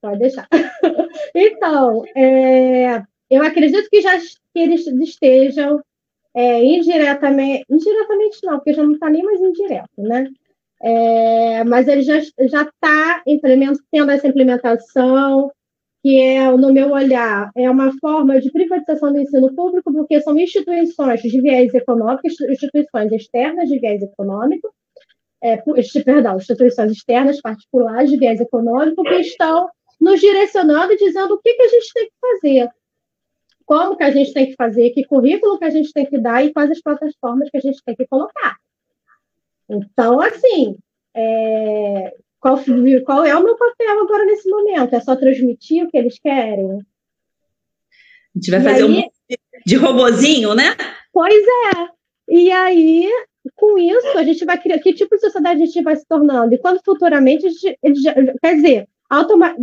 Pode deixar. então, é, eu acredito que já que eles estejam é, indiretamente, indiretamente não, porque já não está nem mais indireto, né? É, mas ele já está tendo essa implementação, que é, no meu olhar, é uma forma de privatização do ensino público, porque são instituições de viés econômico, instituições externas de viés econômico, é, perdão, instituições externas particulares de viés econômico, que estão nos direcionando e dizendo o que, que a gente tem que fazer, como que a gente tem que fazer, que currículo que a gente tem que dar e quais as plataformas que a gente tem que colocar. Então, assim, é, qual, qual é o meu papel agora nesse momento? É só transmitir o que eles querem? A gente vai e fazer aí, um de robozinho, né? Pois é. E aí, com isso, a gente vai criar. Que tipo de sociedade a gente vai se tornando? E quando futuramente a gente. Quer dizer, automa,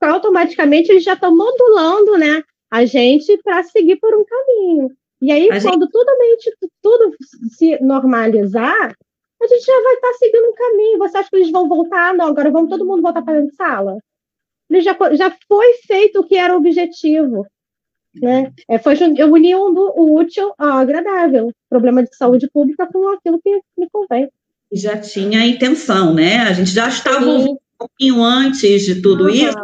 automaticamente eles já estão modulando né, a gente para seguir por um caminho. E aí, a quando gente... tudo, tudo se normalizar, a gente já vai estar tá seguindo um caminho. Você acha que eles vão voltar? Não, agora vamos todo mundo voltar para dentro de sala. Ele já, já foi feito o que era o objetivo. Né? É, foi unir um do, o útil ao agradável. Problema de saúde pública com aquilo que me convém. Já tinha a intenção, né? A gente já estava um pouquinho antes de tudo uhum. isso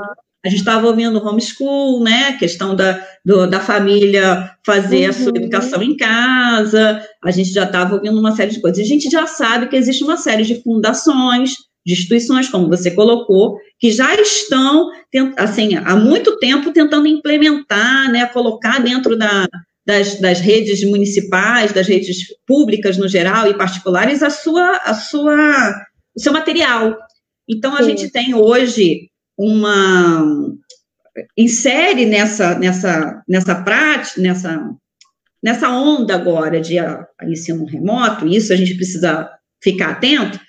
a gente estava ouvindo homeschool, né? A questão da, do, da família fazer uhum. a sua uhum. educação em casa, a gente já estava ouvindo uma série de coisas. A gente já sabe que existe uma série de fundações, de instituições, como você colocou, que já estão, assim, há muito tempo tentando implementar, né, colocar dentro da, das, das redes municipais, das redes públicas no geral e particulares, a sua, a sua, o seu material. Então, a Sim. gente tem hoje uma insere nessa nessa nessa prática, nessa nessa onda agora de a, a ensino remoto, isso a gente precisa ficar atento,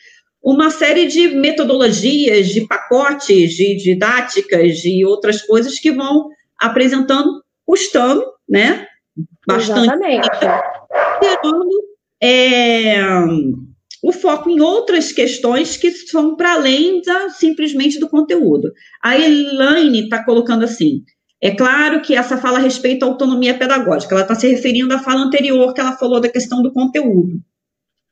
uma série de metodologias, de pacotes, de didáticas, de outras coisas que vão apresentando, custando, né? Bastante. Exatamente. É, o foco em outras questões que são para além da, simplesmente do conteúdo. A Elaine está colocando assim: é claro que essa fala respeita à autonomia pedagógica, ela está se referindo à fala anterior que ela falou da questão do conteúdo.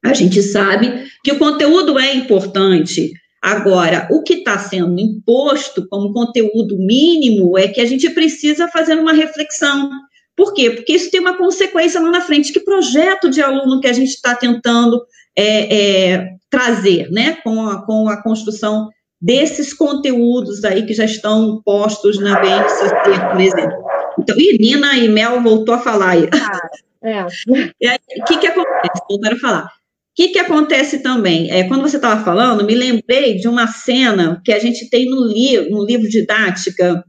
A gente sabe que o conteúdo é importante. Agora, o que está sendo imposto como conteúdo mínimo é que a gente precisa fazer uma reflexão. Por quê? Porque isso tem uma consequência lá na frente. Que projeto de aluno que a gente está tentando é, é, trazer, né, com a, com a construção desses conteúdos aí que já estão postos na BNCC, por exemplo. Então, e Nina e Mel voltou a falar aí. Ah, é. O que, que acontece? Voltaram a falar. O que, que acontece também? É, quando você estava falando, me lembrei de uma cena que a gente tem no livro, no livro didática,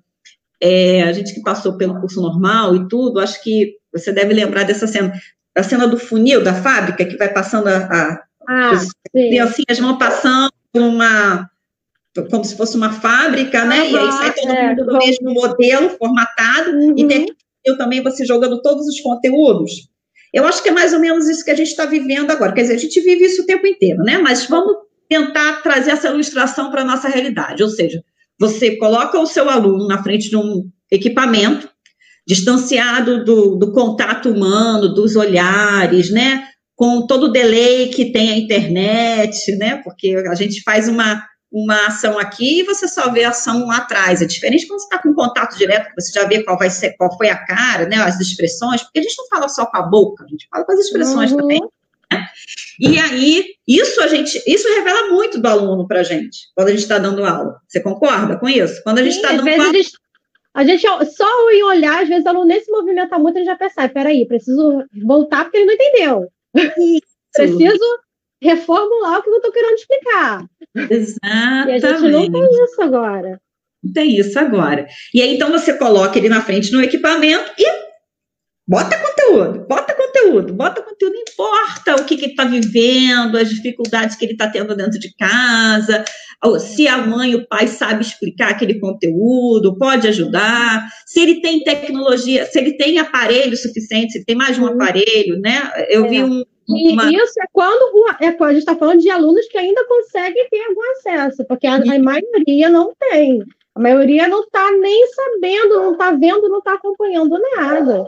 é, a gente que passou pelo curso normal e tudo, acho que você deve lembrar dessa cena a cena do funil da fábrica, que vai passando a, a ah, as criancinhas vão passando uma como se fosse uma fábrica, né? e aí sai todo é, mundo do mesmo modelo formatado uhum. e tem eu também você jogando todos os conteúdos. Eu acho que é mais ou menos isso que a gente está vivendo agora. Quer dizer, a gente vive isso o tempo inteiro, né? Mas vamos tentar trazer essa ilustração para a nossa realidade. Ou seja, você coloca o seu aluno na frente de um equipamento distanciado do, do contato humano, dos olhares, né? Com todo o delay que tem a internet, né? Porque a gente faz uma, uma ação aqui e você só vê a ação lá atrás. É diferente quando você está com contato direto, você já vê qual vai ser, qual foi a cara, né? As expressões, porque a gente não fala só com a boca, a gente fala com as expressões uhum. também. Né? E aí, isso a gente, isso revela muito do aluno para a gente, quando a gente está dando aula. Você concorda com isso? Quando a gente está dando aula. A gente, só em olhar, às vezes o aluno nesse movimento muito, ele já percebe, peraí, preciso voltar porque ele não entendeu. preciso reformular o que eu estou querendo explicar. Exatamente. E a gente não tem isso agora. Não tem isso agora. E aí, então, você coloca ele na frente no equipamento e bota conteúdo, bota conteúdo, bota conteúdo, não importa o que, que ele está vivendo, as dificuldades que ele está tendo dentro de casa, se a mãe, o pai sabe explicar aquele conteúdo, pode ajudar, se ele tem tecnologia, se ele tem aparelho suficiente, se tem mais de um aparelho, né? Eu é. vi um, uma... E isso é quando, é quando a gente está falando de alunos que ainda conseguem ter algum acesso, porque a, a maioria não tem. A maioria não está nem sabendo, não está vendo, não está acompanhando nada.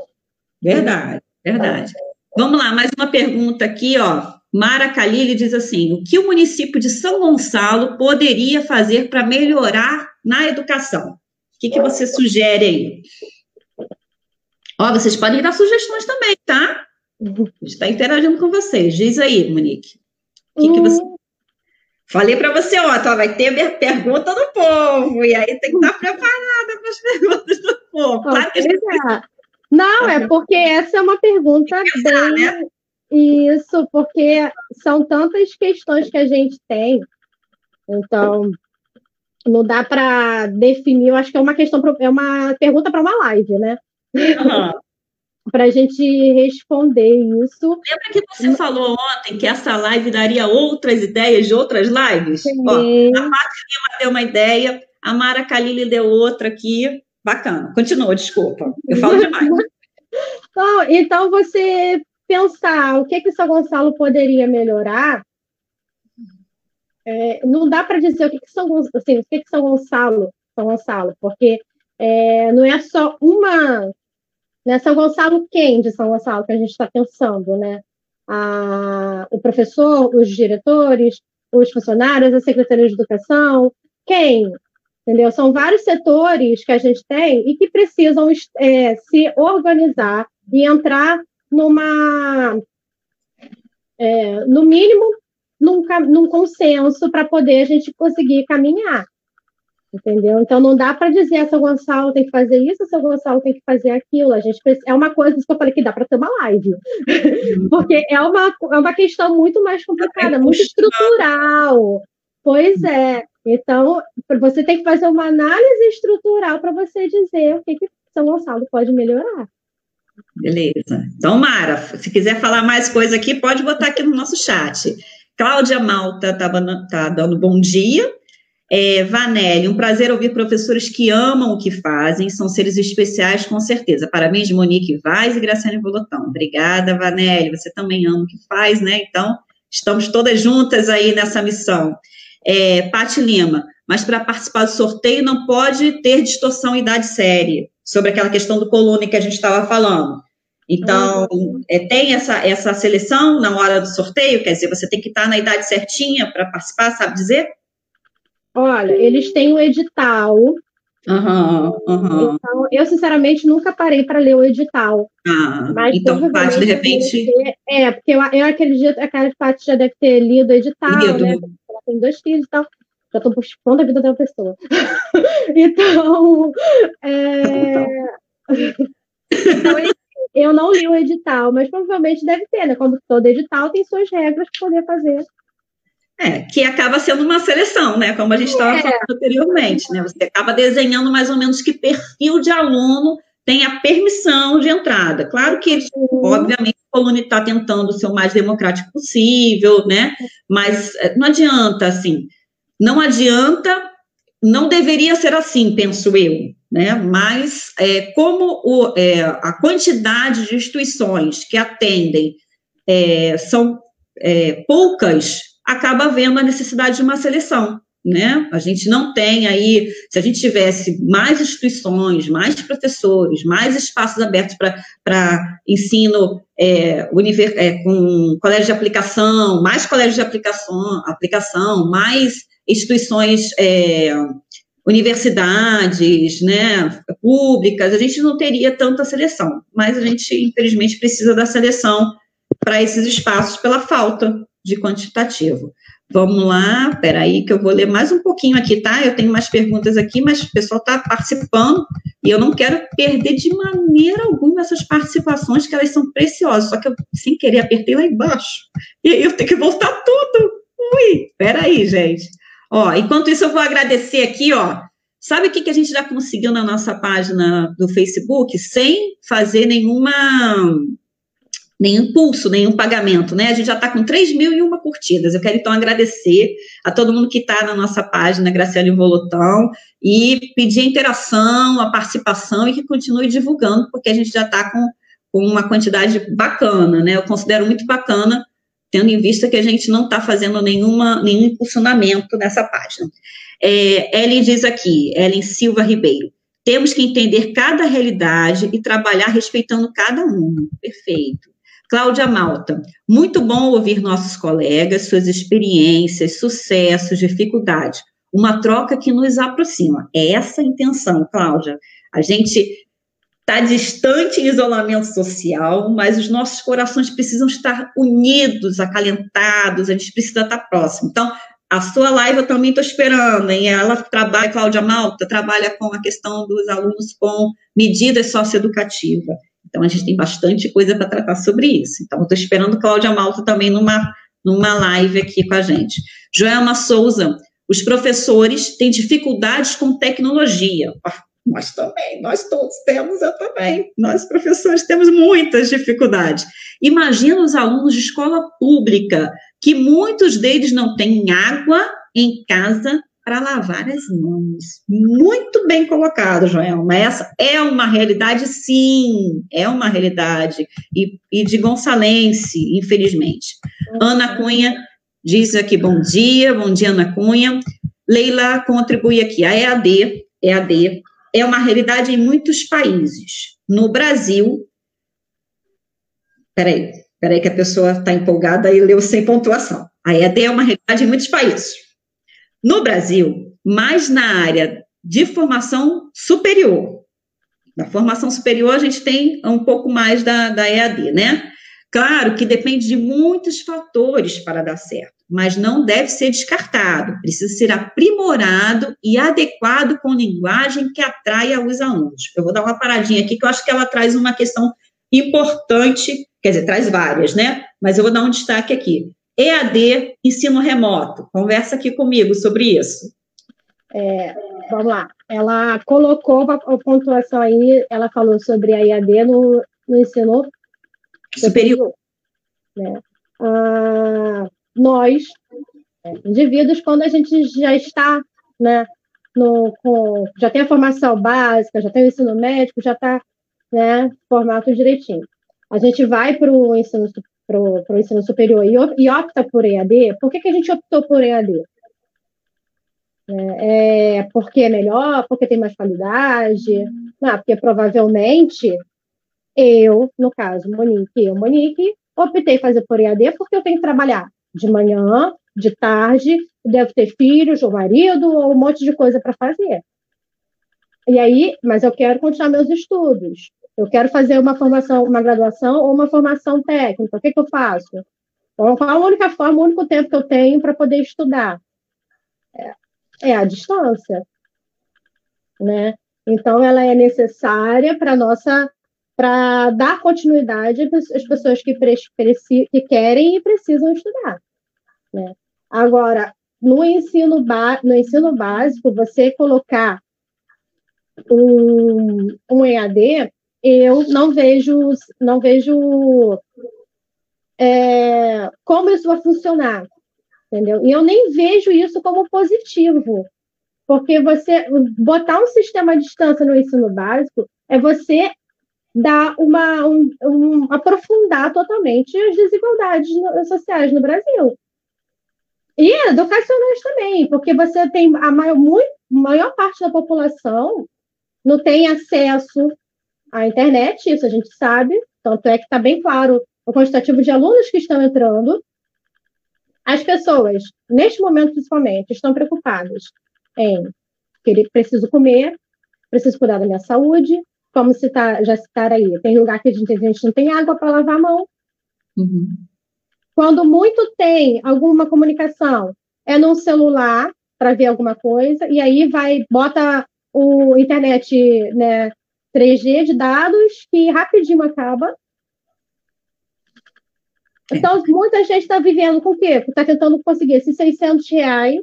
Verdade, verdade. Vamos lá, mais uma pergunta aqui, ó. Mara Kalili diz assim: o que o município de São Gonçalo poderia fazer para melhorar na educação? O que, que você sugere aí? Ó, vocês podem dar sugestões também, tá? Está interagindo com vocês. Diz aí, Monique. O que, que você. Hum. Falei para você, ó, tá, vai ter pergunta do povo, e aí tem que estar preparada para as perguntas do povo. Claro que gente... Não, é porque essa é uma pergunta bem. Né? Isso, porque são tantas questões que a gente tem. Então, não dá para definir, eu acho que é uma questão, é uma pergunta para uma live, né? Uhum para a gente responder isso. Lembra que você falou ontem que essa live daria outras ideias de outras lives? Ó, a Márcia deu uma ideia, a Mara Kalili deu outra aqui. Bacana. Continua, desculpa. Eu falo demais. então, então, você pensar o que que São Gonçalo poderia melhorar, é, não dá para dizer o que que São, assim, o que que São Gonçalo, São Gonçalo, porque é, não é só uma né? São Gonçalo quem de São Gonçalo que a gente está pensando, né? A, o professor, os diretores, os funcionários, a Secretaria de Educação, quem? Entendeu? São vários setores que a gente tem e que precisam é, se organizar e entrar numa, é, no mínimo, num, num consenso para poder a gente conseguir caminhar. Entendeu? Então não dá para dizer a São Gonçalo tem que fazer isso, São Gonçalo tem que fazer aquilo. A gente é uma coisa que eu falei que dá para ter uma live, porque é uma, é uma questão muito mais complicada, muito estrutural. Pois é. Então você tem que fazer uma análise estrutural para você dizer o que, que São Gonçalo pode melhorar. Beleza. Então, Mara, se quiser falar mais coisa aqui, pode botar aqui no nosso chat. Cláudia Malta está tá dando bom dia. É, Vanelli, um prazer ouvir professores que amam o que fazem, são seres especiais, com certeza. Parabéns, Monique Vaz e Graciane Volotão. Obrigada, Vanelli, você também ama o que faz, né? Então, estamos todas juntas aí nessa missão. É, Pati Lima, mas para participar do sorteio não pode ter distorção idade série, sobre aquela questão do coluna que a gente estava falando. Então, uhum. é, tem essa, essa seleção na hora do sorteio, quer dizer, você tem que estar na idade certinha para participar, sabe dizer? Olha, eles têm o um edital. Uhum, uhum. Então, eu, sinceramente, nunca parei para ler o edital. Ah, mas então, Paty, de repente. é, porque eu, eu acredito que a cara de Paty já deve ter lido o edital, lido. né? Tem dois filhos e tal. Já estou buscando a vida da pessoa. então, é... então, eu não li o edital, mas provavelmente deve ter, né? Como todo edital tem suas regras para poder fazer é, que acaba sendo uma seleção, né? Como a gente estava é. falando anteriormente, né? Você acaba desenhando mais ou menos que perfil de aluno tem a permissão de entrada. Claro que, uhum. obviamente, o aluno está tentando ser o mais democrático possível, né? Mas eh, não adianta, assim, não adianta, não deveria ser assim, penso eu, né? Mas é, como o, é, a quantidade de instituições que atendem é, são poucas acaba havendo a necessidade de uma seleção. Né? A gente não tem aí, se a gente tivesse mais instituições, mais professores, mais espaços abertos para ensino é, é, com colégio de aplicação, mais colégio de aplicação, aplicação mais instituições, é, universidades, né, públicas, a gente não teria tanta seleção, mas a gente, infelizmente, precisa da seleção para esses espaços pela falta de quantitativo. Vamos lá, peraí, que eu vou ler mais um pouquinho aqui, tá? Eu tenho mais perguntas aqui, mas o pessoal está participando e eu não quero perder de maneira alguma essas participações, que elas são preciosas. Só que eu, sem querer, apertei lá embaixo. E aí eu tenho que voltar tudo. Ui, peraí, gente. Ó, enquanto isso, eu vou agradecer aqui, ó. Sabe o que, que a gente já conseguiu na nossa página do Facebook sem fazer nenhuma nenhum impulso, nenhum pagamento, né? A gente já está com 3 mil e uma curtidas. Eu quero então agradecer a todo mundo que está na nossa página, Graciela Volotão, e pedir a interação, a participação e que continue divulgando, porque a gente já está com, com uma quantidade bacana, né? Eu considero muito bacana, tendo em vista que a gente não está fazendo nenhuma, nenhum impulsionamento nessa página. É, Ellen diz aqui, Ellen Silva Ribeiro, temos que entender cada realidade e trabalhar respeitando cada um. Perfeito. Cláudia Malta, muito bom ouvir nossos colegas, suas experiências, sucessos, dificuldades. Uma troca que nos aproxima. É essa a intenção, Cláudia. A gente está distante em isolamento social, mas os nossos corações precisam estar unidos, acalentados, a gente precisa estar próximo. Então, a sua live eu também estou esperando, hein? Ela trabalha, Cláudia Malta, trabalha com a questão dos alunos com medidas socioeducativas. Então, a gente tem bastante coisa para tratar sobre isso. Então, estou esperando Cláudia Malta também numa, numa live aqui com a gente. Joelma Souza, os professores têm dificuldades com tecnologia. Ah, nós também, nós todos temos, eu também. Nós, professores, temos muitas dificuldades. Imagina os alunos de escola pública, que muitos deles não têm água em casa para lavar as mãos. Muito bem colocado, Joelma. Essa é uma realidade, sim, é uma realidade. E, e de Gonçalense, infelizmente. Ana Cunha diz aqui, bom dia, bom dia, Ana Cunha. Leila contribui aqui, a EAD, EAD é uma realidade em muitos países. No Brasil, peraí, peraí que a pessoa está empolgada e leu sem pontuação. A EAD é uma realidade em muitos países. No Brasil, mais na área de formação superior. Na formação superior, a gente tem um pouco mais da, da EAD, né? Claro que depende de muitos fatores para dar certo, mas não deve ser descartado, precisa ser aprimorado e adequado com linguagem que atraia os alunos. Eu vou dar uma paradinha aqui, que eu acho que ela traz uma questão importante, quer dizer, traz várias, né? Mas eu vou dar um destaque aqui. EAD, ensino remoto. Conversa aqui comigo sobre isso. É, vamos lá. Ela colocou a pontuação aí, ela falou sobre a EAD no, no ensino superior. superior né? ah, nós, é, indivíduos, quando a gente já está né, no, com, já tem a formação básica, já tem o ensino médico, já está né, formato direitinho. A gente vai para o ensino para o ensino superior e, e, opta por EAD, por que, que a gente optou por EAD? É, é, porque é melhor, porque tem mais qualidade? Não, porque provavelmente eu, no caso, Monique, eu, Monique, optei fazer por EAD porque eu tenho que trabalhar de manhã, de tarde, devo ter filhos, ou marido, ou um monte de coisa para fazer. E aí, mas eu quero continuar meus estudos. Eu quero fazer uma formação, uma graduação ou uma formação técnica. O que, que eu faço? Qual a única forma, o único tempo que eu tenho para poder estudar? É, é a distância. Né? Então, ela é necessária para nossa para dar continuidade às pessoas que, que querem e precisam estudar. Né? Agora, no ensino, no ensino básico, você colocar um, um EAD eu não vejo, não vejo é, como isso vai funcionar, entendeu? E eu nem vejo isso como positivo, porque você botar um sistema à distância no ensino básico é você dar uma um, um, aprofundar totalmente as desigualdades sociais no Brasil e educacionais também, porque você tem a maior, muito, maior parte da população não tem acesso a internet, isso a gente sabe, tanto é que está bem claro o quantitativo de alunos que estão entrando, as pessoas, neste momento principalmente, estão preocupadas em querer, preciso comer, preciso cuidar da minha saúde, como citar, já citar aí, tem lugar que a gente, a gente não tem água para lavar a mão. Uhum. Quando muito tem alguma comunicação, é num celular para ver alguma coisa, e aí vai, bota o internet né, 3G de dados que rapidinho acaba. Então, muita gente está vivendo com o quê? Está tentando conseguir esses 600 reais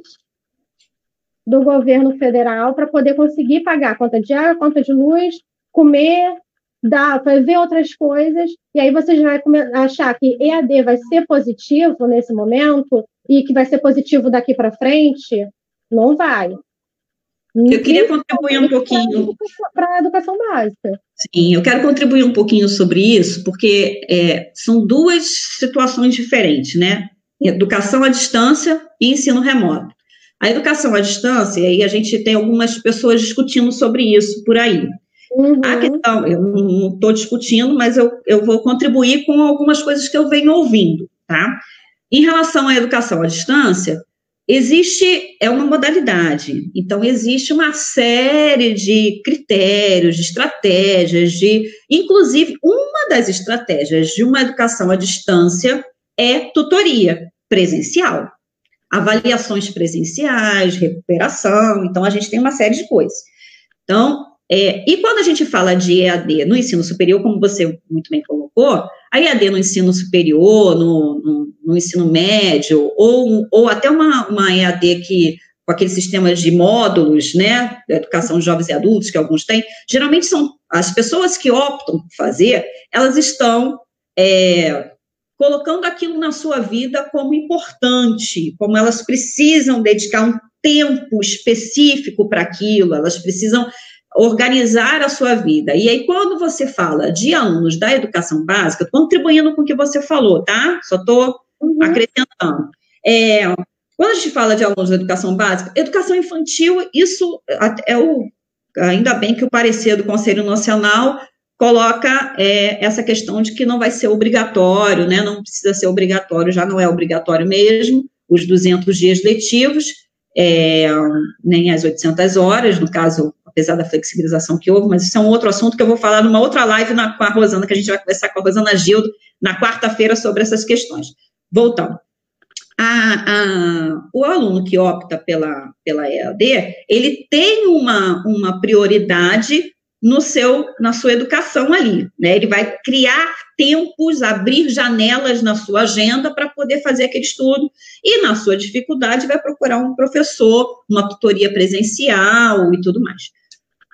do governo federal para poder conseguir pagar a conta de água, conta de luz, comer, dar, fazer outras coisas, e aí você já vai achar que EAD vai ser positivo nesse momento e que vai ser positivo daqui para frente. Não vai. Eu queria contribuir um pouquinho. Para a educação básica. Sim, eu quero contribuir um pouquinho sobre isso, porque é, são duas situações diferentes, né? Educação à distância e ensino remoto. A educação à distância, e aí a gente tem algumas pessoas discutindo sobre isso por aí. Uhum. A questão, eu não estou discutindo, mas eu, eu vou contribuir com algumas coisas que eu venho ouvindo, tá? Em relação à educação à distância, existe, é uma modalidade, então existe uma série de critérios, de estratégias, de, inclusive, uma das estratégias de uma educação à distância é tutoria presencial avaliações presenciais, recuperação, então a gente tem uma série de coisas. Então, é, e quando a gente fala de EAD no ensino superior, como você muito bem colocou, a EAD no ensino superior, no, no, no ensino médio, ou, ou até uma, uma EAD que com aquele sistema de módulos, né, educação de jovens e adultos que alguns têm, geralmente são as pessoas que optam por fazer, elas estão é, colocando aquilo na sua vida como importante, como elas precisam dedicar um tempo específico para aquilo, elas precisam organizar a sua vida. E aí, quando você fala de alunos da educação básica, contribuindo com o que você falou, tá? Só estou uhum. acrescentando. É, quando a gente fala de alunos da educação básica, educação infantil, isso é o. Ainda bem que o parecer do Conselho Nacional coloca é, essa questão de que não vai ser obrigatório, né? Não precisa ser obrigatório, já não é obrigatório mesmo, os 200 dias letivos, é, nem as 800 horas, no caso, apesar da flexibilização que houve, mas isso é um outro assunto que eu vou falar numa outra live na, com a Rosana, que a gente vai conversar com a Rosana Gildo na quarta-feira sobre essas questões. Voltando. A, a, o aluno que opta pela, pela EAD, ele tem uma, uma prioridade no seu, na sua educação ali, né? Ele vai criar tempos, abrir janelas na sua agenda para poder fazer aquele estudo e na sua dificuldade vai procurar um professor, uma tutoria presencial e tudo mais.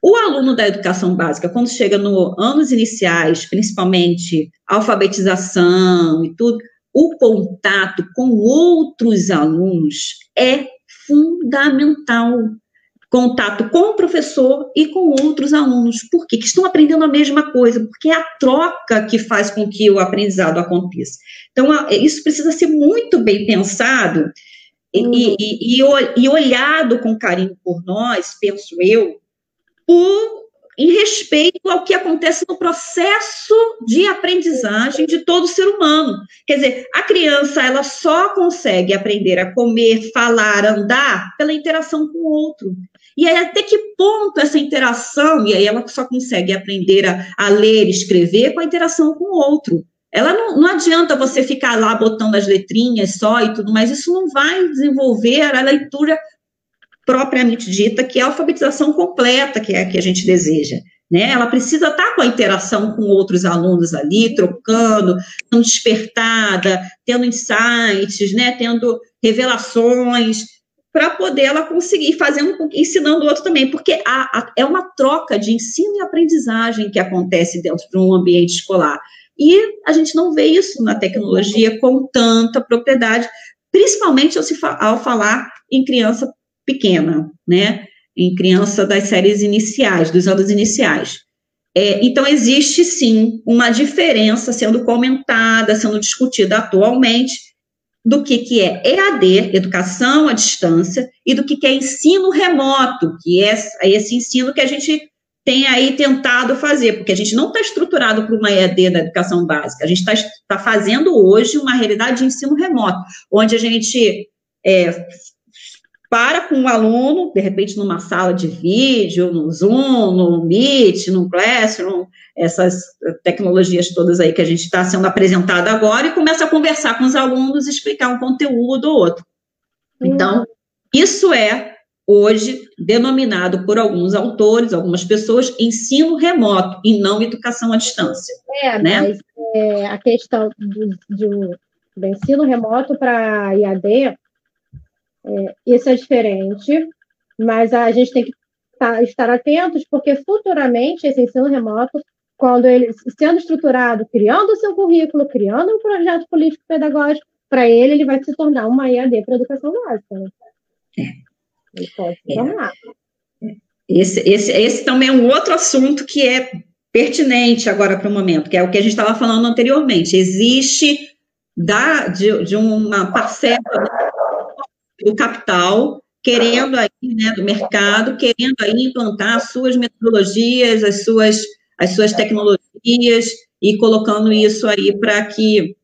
O aluno da educação básica, quando chega nos anos iniciais, principalmente alfabetização e tudo, o contato com outros alunos é fundamental contato com o professor e com outros alunos. Por quê? Que estão aprendendo a mesma coisa, porque é a troca que faz com que o aprendizado aconteça. Então, isso precisa ser muito bem pensado uhum. e, e, e, olhado com carinho por nós, penso eu, por, em respeito ao que acontece no processo de aprendizagem de todo ser humano. Quer dizer, a criança ela só consegue aprender a comer, falar, andar pela interação com o outro. E aí, até que ponto essa interação, e aí ela só consegue aprender a, a ler, escrever com a interação com o outro. Ela não, não adianta você ficar lá botando as letrinhas só e tudo mais, isso não vai desenvolver a leitura propriamente dita, que é a alfabetização completa, que é a que a gente deseja. Né? Ela precisa estar com a interação com outros alunos ali, trocando, sendo despertada, tendo insights, né? tendo revelações, para poder ela conseguir fazendo, ensinando o outro também, porque é uma troca de ensino e aprendizagem que acontece dentro de um ambiente escolar. E a gente não vê isso na tecnologia com tanta propriedade, principalmente ao, se, ao falar em criança pequena, né? Em criança das séries iniciais, dos anos iniciais. É, então, existe sim uma diferença sendo comentada, sendo discutida atualmente do que, que é EAD, educação à distância, e do que, que é ensino remoto, que é esse ensino que a gente tem aí tentado fazer, porque a gente não está estruturado para uma EAD da educação básica, a gente está tá fazendo hoje uma realidade de ensino remoto, onde a gente é, para com o aluno, de repente numa sala de vídeo, no Zoom, no Meet, no Classroom, essas tecnologias todas aí que a gente está sendo apresentada agora, e começa a conversar com os alunos, explicar um conteúdo ou outro. Então, isso é hoje denominado por alguns autores, algumas pessoas, ensino remoto e não educação à distância. É, né? mas é, a questão do, do, do ensino remoto para IAD é, isso é diferente, mas a gente tem que tá, estar atentos, porque futuramente esse ensino remoto, quando ele sendo estruturado, criando o seu currículo, criando um projeto político-pedagógico, para ele, ele vai se tornar uma EAD para educação básica. Né? É. Ele pode se é. tornar. Esse, esse, esse também é um outro assunto que é pertinente agora para o momento, que é o que a gente estava falando anteriormente. Existe da, de, de uma parcela do capital, querendo aí, né, do mercado, querendo aí implantar as suas metodologias, as suas, as suas tecnologias e colocando isso aí para que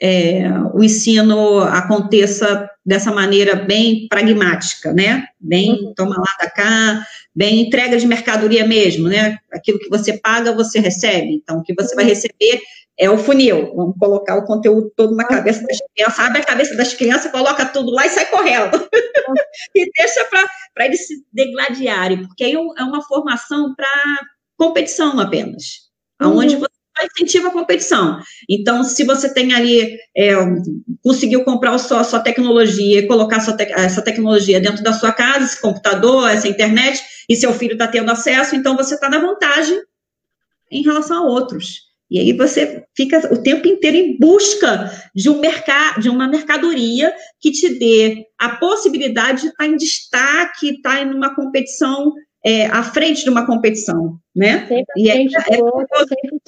é, o ensino aconteça dessa maneira bem pragmática, né? Bem uhum. toma lá da cá, bem entrega de mercadoria mesmo, né? Aquilo que você paga, você recebe. Então, o que você vai uhum. receber é o funil. Vamos colocar o conteúdo todo na cabeça das crianças, abre a cabeça das crianças, coloca tudo lá e sai correndo. e deixa para eles se degladiarem, porque aí é uma formação para competição apenas, uhum. onde você incentiva a competição. Então, se você tem ali, é, conseguiu comprar a sua tecnologia e colocar sua te essa tecnologia dentro da sua casa, esse computador, essa internet, e seu filho está tendo acesso, então você está na vantagem em relação a outros. E aí você fica o tempo inteiro em busca de um mercado, de uma mercadoria que te dê a possibilidade de estar em destaque, estar em uma competição é, à frente de uma competição, né? Sempre e é, é um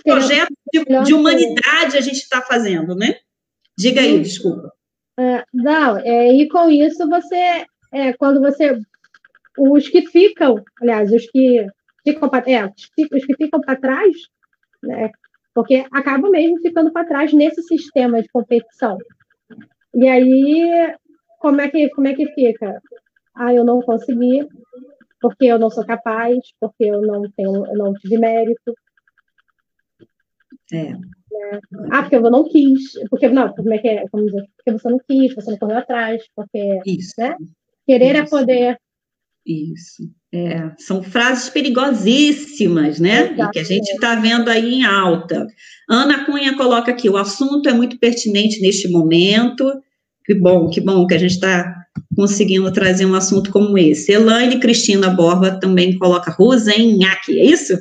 projeto de, de, humanidade a gente está fazendo, né? Diga aí, desculpa. Não, é, e com isso você, é, quando você, os que ficam, aliás, os que ficam para é, os que ficam para trás, né, porque acaba mesmo ficando para trás nesse sistema de competição. E aí, como é que, como é que fica? Ah, eu não consegui, porque eu não sou capaz, porque eu não tenho, eu não tive mérito. É. Ah, porque eu não quis, porque não, como é que é? Como dizer, porque você não quis, você não correu atrás, porque Isso. Né? querer é Isso. é poder. Isso. É, são frases perigosíssimas, né? E que a gente está vendo aí em alta. Ana Cunha coloca aqui: o assunto é muito pertinente neste momento. Que bom, que bom que a gente está conseguindo trazer um assunto como esse. Elaine Cristina Borba também coloca Rosenhaque, é isso?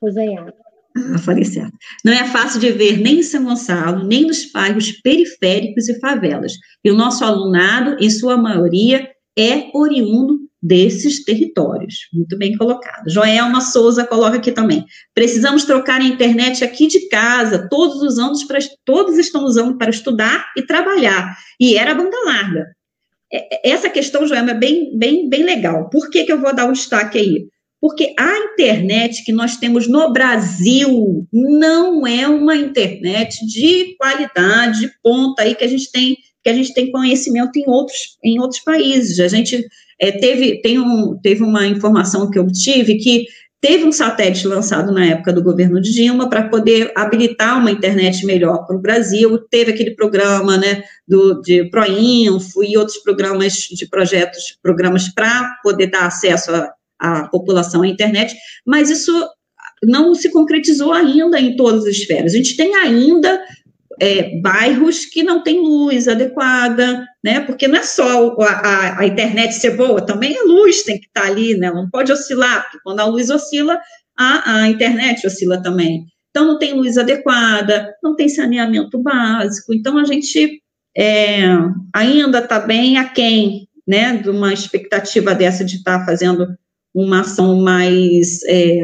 Rosenhaque. Ah, falei certo. Não é fácil de ver nem em São Gonçalo, nem nos bairros periféricos e favelas. E o nosso alunado, em sua maioria, é oriundo desses territórios. Muito bem colocado. Joelma Souza coloca aqui também. Precisamos trocar a internet aqui de casa, todos os anos, para, todos estão usando para estudar e trabalhar. E era banda larga. É, é, essa questão, Joelma, é bem, bem, bem legal. Por que, que eu vou dar um destaque aí? Porque a internet que nós temos no Brasil não é uma internet de qualidade, de ponta aí que a gente tem que a gente tem conhecimento em outros, em outros países. A gente é, teve, tem um, teve uma informação que eu obtive que teve um satélite lançado na época do governo de Dilma para poder habilitar uma internet melhor para o Brasil. Teve aquele programa né, do, de Proinfo e outros programas de projetos, programas para poder dar acesso à população à internet, mas isso não se concretizou ainda em todas as esferas. A gente tem ainda é, bairros que não têm luz adequada, né? Porque não é só a, a, a, internet ser boa, também a luz tem que estar ali, né? Não pode oscilar, porque quando a luz oscila, a, a internet oscila também. Então, não tem luz adequada, não tem saneamento básico. Então, a gente é, ainda está bem aquém, né? De uma expectativa dessa de estar tá fazendo uma ação mais. É,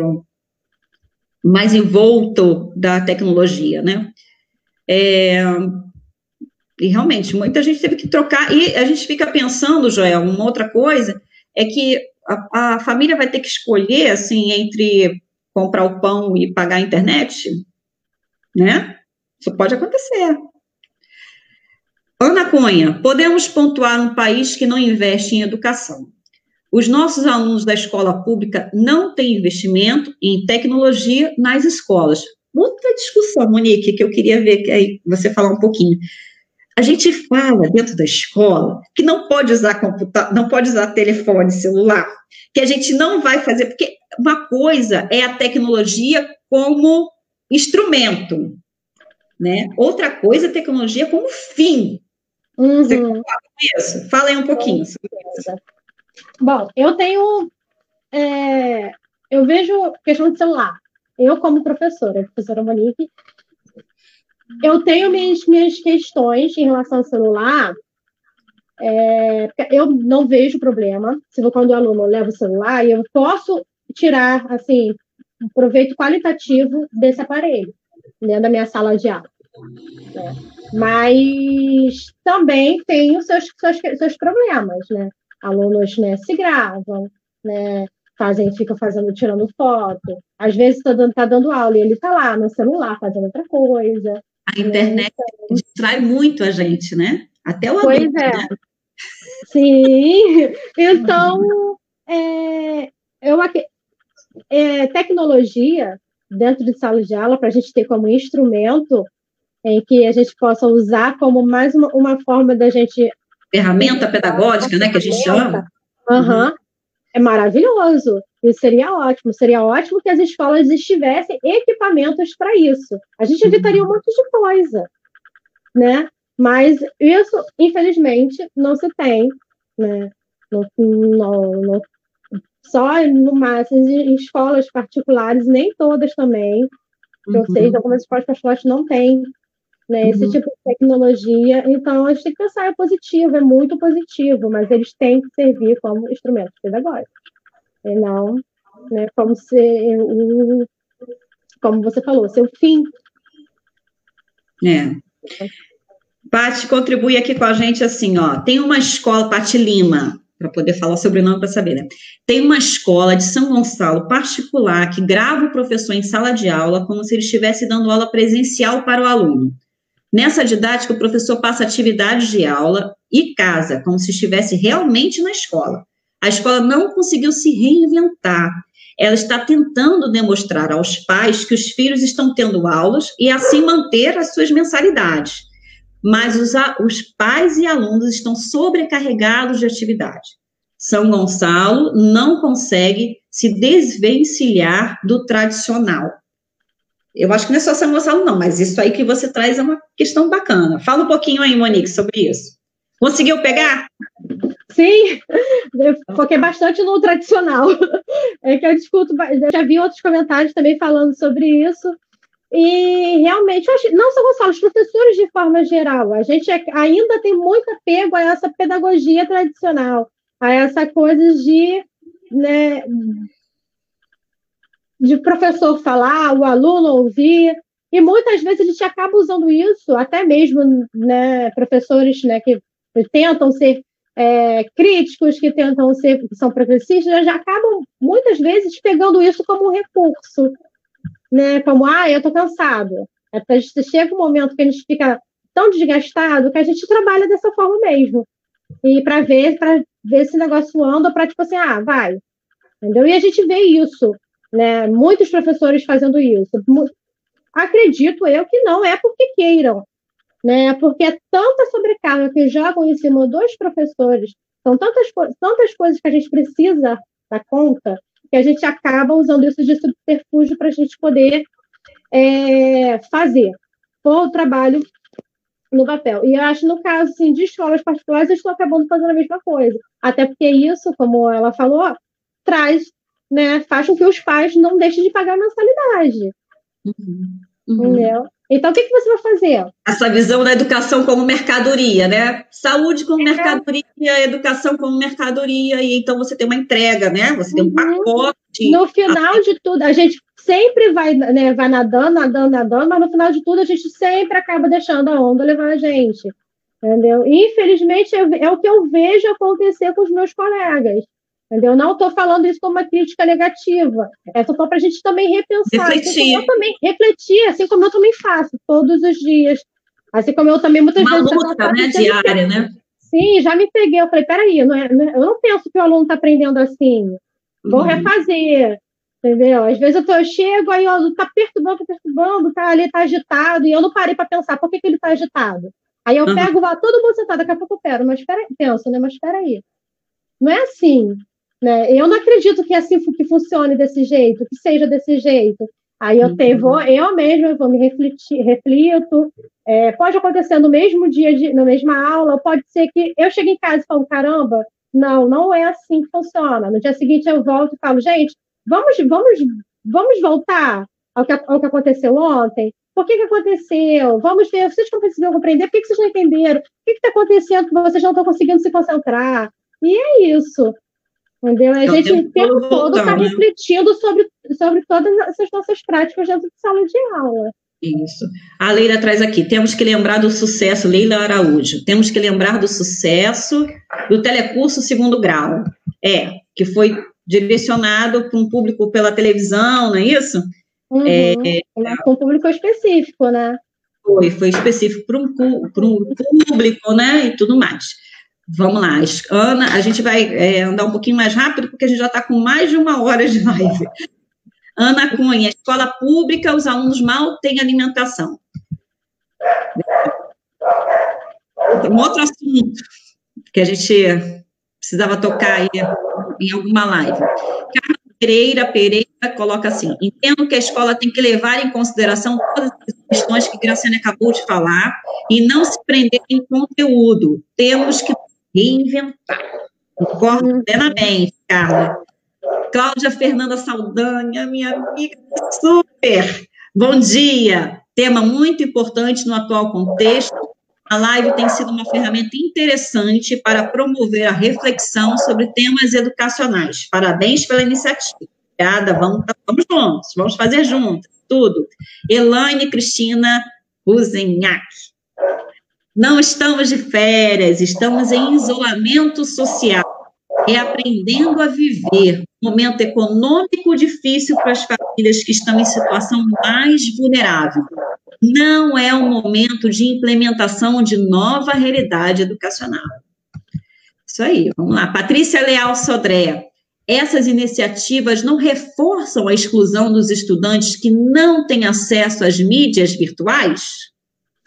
mais envolto da tecnologia, né? É, e realmente, muita gente teve que trocar. E a gente fica pensando, Joel, uma outra coisa, é que a, a família vai ter que escolher, assim, entre comprar o pão e pagar a internet, né? Isso pode acontecer. Ana Cunha, podemos pontuar um país que não investe em educação. Os nossos alunos da escola pública não têm investimento em tecnologia nas escolas. Outra discussão, Monique, que eu queria ver que aí você falar um pouquinho. A gente fala dentro da escola que não pode usar computador, não pode usar telefone celular, que a gente não vai fazer, porque uma coisa é a tecnologia como instrumento, né? Outra coisa é a tecnologia como fim. Uhum. Você com isso? Fala aí um pouquinho Bom, eu tenho. É, eu vejo questão de celular. Eu, como professora, professora Monique, eu tenho minhas, minhas questões em relação ao celular. É, eu não vejo problema se quando o aluno leva o celular, eu posso tirar assim um proveito qualitativo desse aparelho dentro da minha sala de aula. Né? Mas também tem os seus, seus, seus problemas, né? Alunos né, se gravam, né? Fazem, ficam fazendo, tirando foto. Às vezes está dando, tá dando aula e ele está lá no celular fazendo outra coisa. A internet né? distrai muito a gente, né? Até o Pois adulto, é. Né? Sim. Então, é, eu, é, tecnologia dentro de sala de aula para a gente ter como instrumento em que a gente possa usar como mais uma, uma forma da gente ferramenta pedagógica, né, que a gente chama. Uhum. É maravilhoso. Isso seria ótimo. Seria ótimo que as escolas estivessem equipamentos para isso. A gente evitaria um monte de coisa, né? Mas isso, infelizmente, não se tem, né? Não, não, não, só no máximo em escolas particulares, nem todas também. Uhum. Eu sei, algumas escolas particulares não têm né, esse uhum. tipo de tecnologia. Então, a gente tem que pensar, é positivo, é muito positivo, mas eles têm que servir como instrumentos pedagógicos. E não né, como ser o, como você falou, seu fim. É. Paty contribui aqui com a gente assim, ó. Tem uma escola, Paty Lima, para poder falar sobre o nome para saber, né? Tem uma escola de São Gonçalo particular que grava o professor em sala de aula como se ele estivesse dando aula presencial para o aluno. Nessa didática, o professor passa atividades de aula e casa, como se estivesse realmente na escola. A escola não conseguiu se reinventar. Ela está tentando demonstrar aos pais que os filhos estão tendo aulas e assim manter as suas mensalidades. Mas os, os pais e alunos estão sobrecarregados de atividade. São Gonçalo não consegue se desvencilhar do tradicional. Eu acho que não é só São Gonçalo, não, mas isso aí que você traz é uma questão bacana. Fala um pouquinho aí, Monique, sobre isso. Conseguiu pegar? Sim, eu foquei bastante no tradicional. É que eu discuto, eu já vi outros comentários também falando sobre isso. E realmente, não só Gonçalo, os professores de forma geral, a gente é, ainda tem muito apego a essa pedagogia tradicional, a essa coisa de né, de professor falar, o aluno ouvir, e muitas vezes a gente acaba usando isso, até mesmo né, professores né, que tentam ser é, críticos, que tentam ser, que são progressistas, já acabam muitas vezes pegando isso como um recurso, né? Como, ah, eu estou cansado. Até chega um momento que a gente fica tão desgastado que a gente trabalha dessa forma mesmo. E para ver, para ver se negócio anda, para tipo assim, ah, vai. Entendeu? E a gente vê isso né? Muitos professores fazendo isso. Acredito eu que não é porque queiram, né? Porque é tanta sobrecarga que jogam em cima dos professores, são tantas, tantas coisas que a gente precisa dar conta, que a gente acaba usando isso de subterfúgio para a gente poder é, fazer todo o trabalho no papel. E eu acho, no caso assim, de escolas particulares, eu estou acabando fazendo a mesma coisa. Até porque isso, como ela falou, traz né, faz com que os pais não deixem de pagar a mensalidade. Uhum. Uhum. Entendeu? Então, o que, que você vai fazer? Essa visão da educação como mercadoria, né? Saúde como é. mercadoria, educação como mercadoria, e então você tem uma entrega, né? Você tem um uhum. pacote. No final de tudo, a gente sempre vai, né, vai nadando, nadando, nadando, mas no final de tudo a gente sempre acaba deixando a onda levar a gente. Entendeu? Infelizmente, é, é o que eu vejo acontecer com os meus colegas. Entendeu? Não estou falando isso como uma crítica negativa. É só para a gente também repensar. Refletir. Assim eu também, refletir, assim como eu também faço, todos os dias. Assim como eu também muitas uma vezes. Uma luta, né, diária, né? Sim, já me peguei. Eu falei, peraí, não é, não é, eu não penso que o aluno está aprendendo assim. Vou uhum. refazer. Entendeu? Às vezes eu, tô, eu chego, aí ó, tá perturbando, tá perturbando, tá ali, tá agitado, e eu não parei para pensar por que, que ele tá agitado. Aí eu uhum. pego, lá, todo mundo sentado, daqui a pouco eu pego, mas espera, penso, né? Mas espera aí. Não é assim, né? Eu não acredito que é assim que funcione desse jeito, que seja desse jeito. Aí eu tenho, vou, eu mesma vou me refletir, reflito. É, pode acontecer no mesmo dia, de, na mesma aula, pode ser que eu chegue em casa e falo, caramba, não, não é assim que funciona. No dia seguinte eu volto e falo, gente, vamos, vamos, vamos voltar ao que, ao que aconteceu ontem? Por que, que aconteceu? Vamos ver, vocês não conseguiram compreender, por que, que vocês não entenderam? O que está acontecendo que vocês não estão conseguindo se concentrar? E é isso. Entendeu? A gente o tempo todo está né? refletindo sobre, sobre todas essas nossas práticas dentro de sala de aula. Isso. A Leila traz aqui, temos que lembrar do sucesso, Leila Araújo, temos que lembrar do sucesso do telecurso segundo grau. É, que foi direcionado para um público pela televisão, não é isso? Uhum, é, para um público específico, né? Foi, foi específico para um, para um público, né? E tudo mais. Vamos lá, Ana, a gente vai é, andar um pouquinho mais rápido, porque a gente já está com mais de uma hora de live. Ana Cunha, escola pública, os alunos mal têm alimentação. Um outro assunto que a gente precisava tocar aí em alguma live. Carla Pereira Pereira coloca assim: entendo que a escola tem que levar em consideração todas as questões que Graciane acabou de falar e não se prender em conteúdo. Temos que reinventar. Concordo plenamente, Carla. Cláudia Fernanda Saldanha, minha amiga, super. Bom dia. Tema muito importante no atual contexto. A live tem sido uma ferramenta interessante para promover a reflexão sobre temas educacionais. Parabéns pela iniciativa. Obrigada, vamos, vamos juntos, vamos fazer juntos, tudo. Elaine Cristina Ruzenhack. Não estamos de férias, estamos em isolamento social, reaprendendo a viver. Momento econômico difícil para as famílias que estão em situação mais vulnerável. Não é o momento de implementação de nova realidade educacional. Isso aí, vamos lá. Patrícia Leal Sodré. Essas iniciativas não reforçam a exclusão dos estudantes que não têm acesso às mídias virtuais?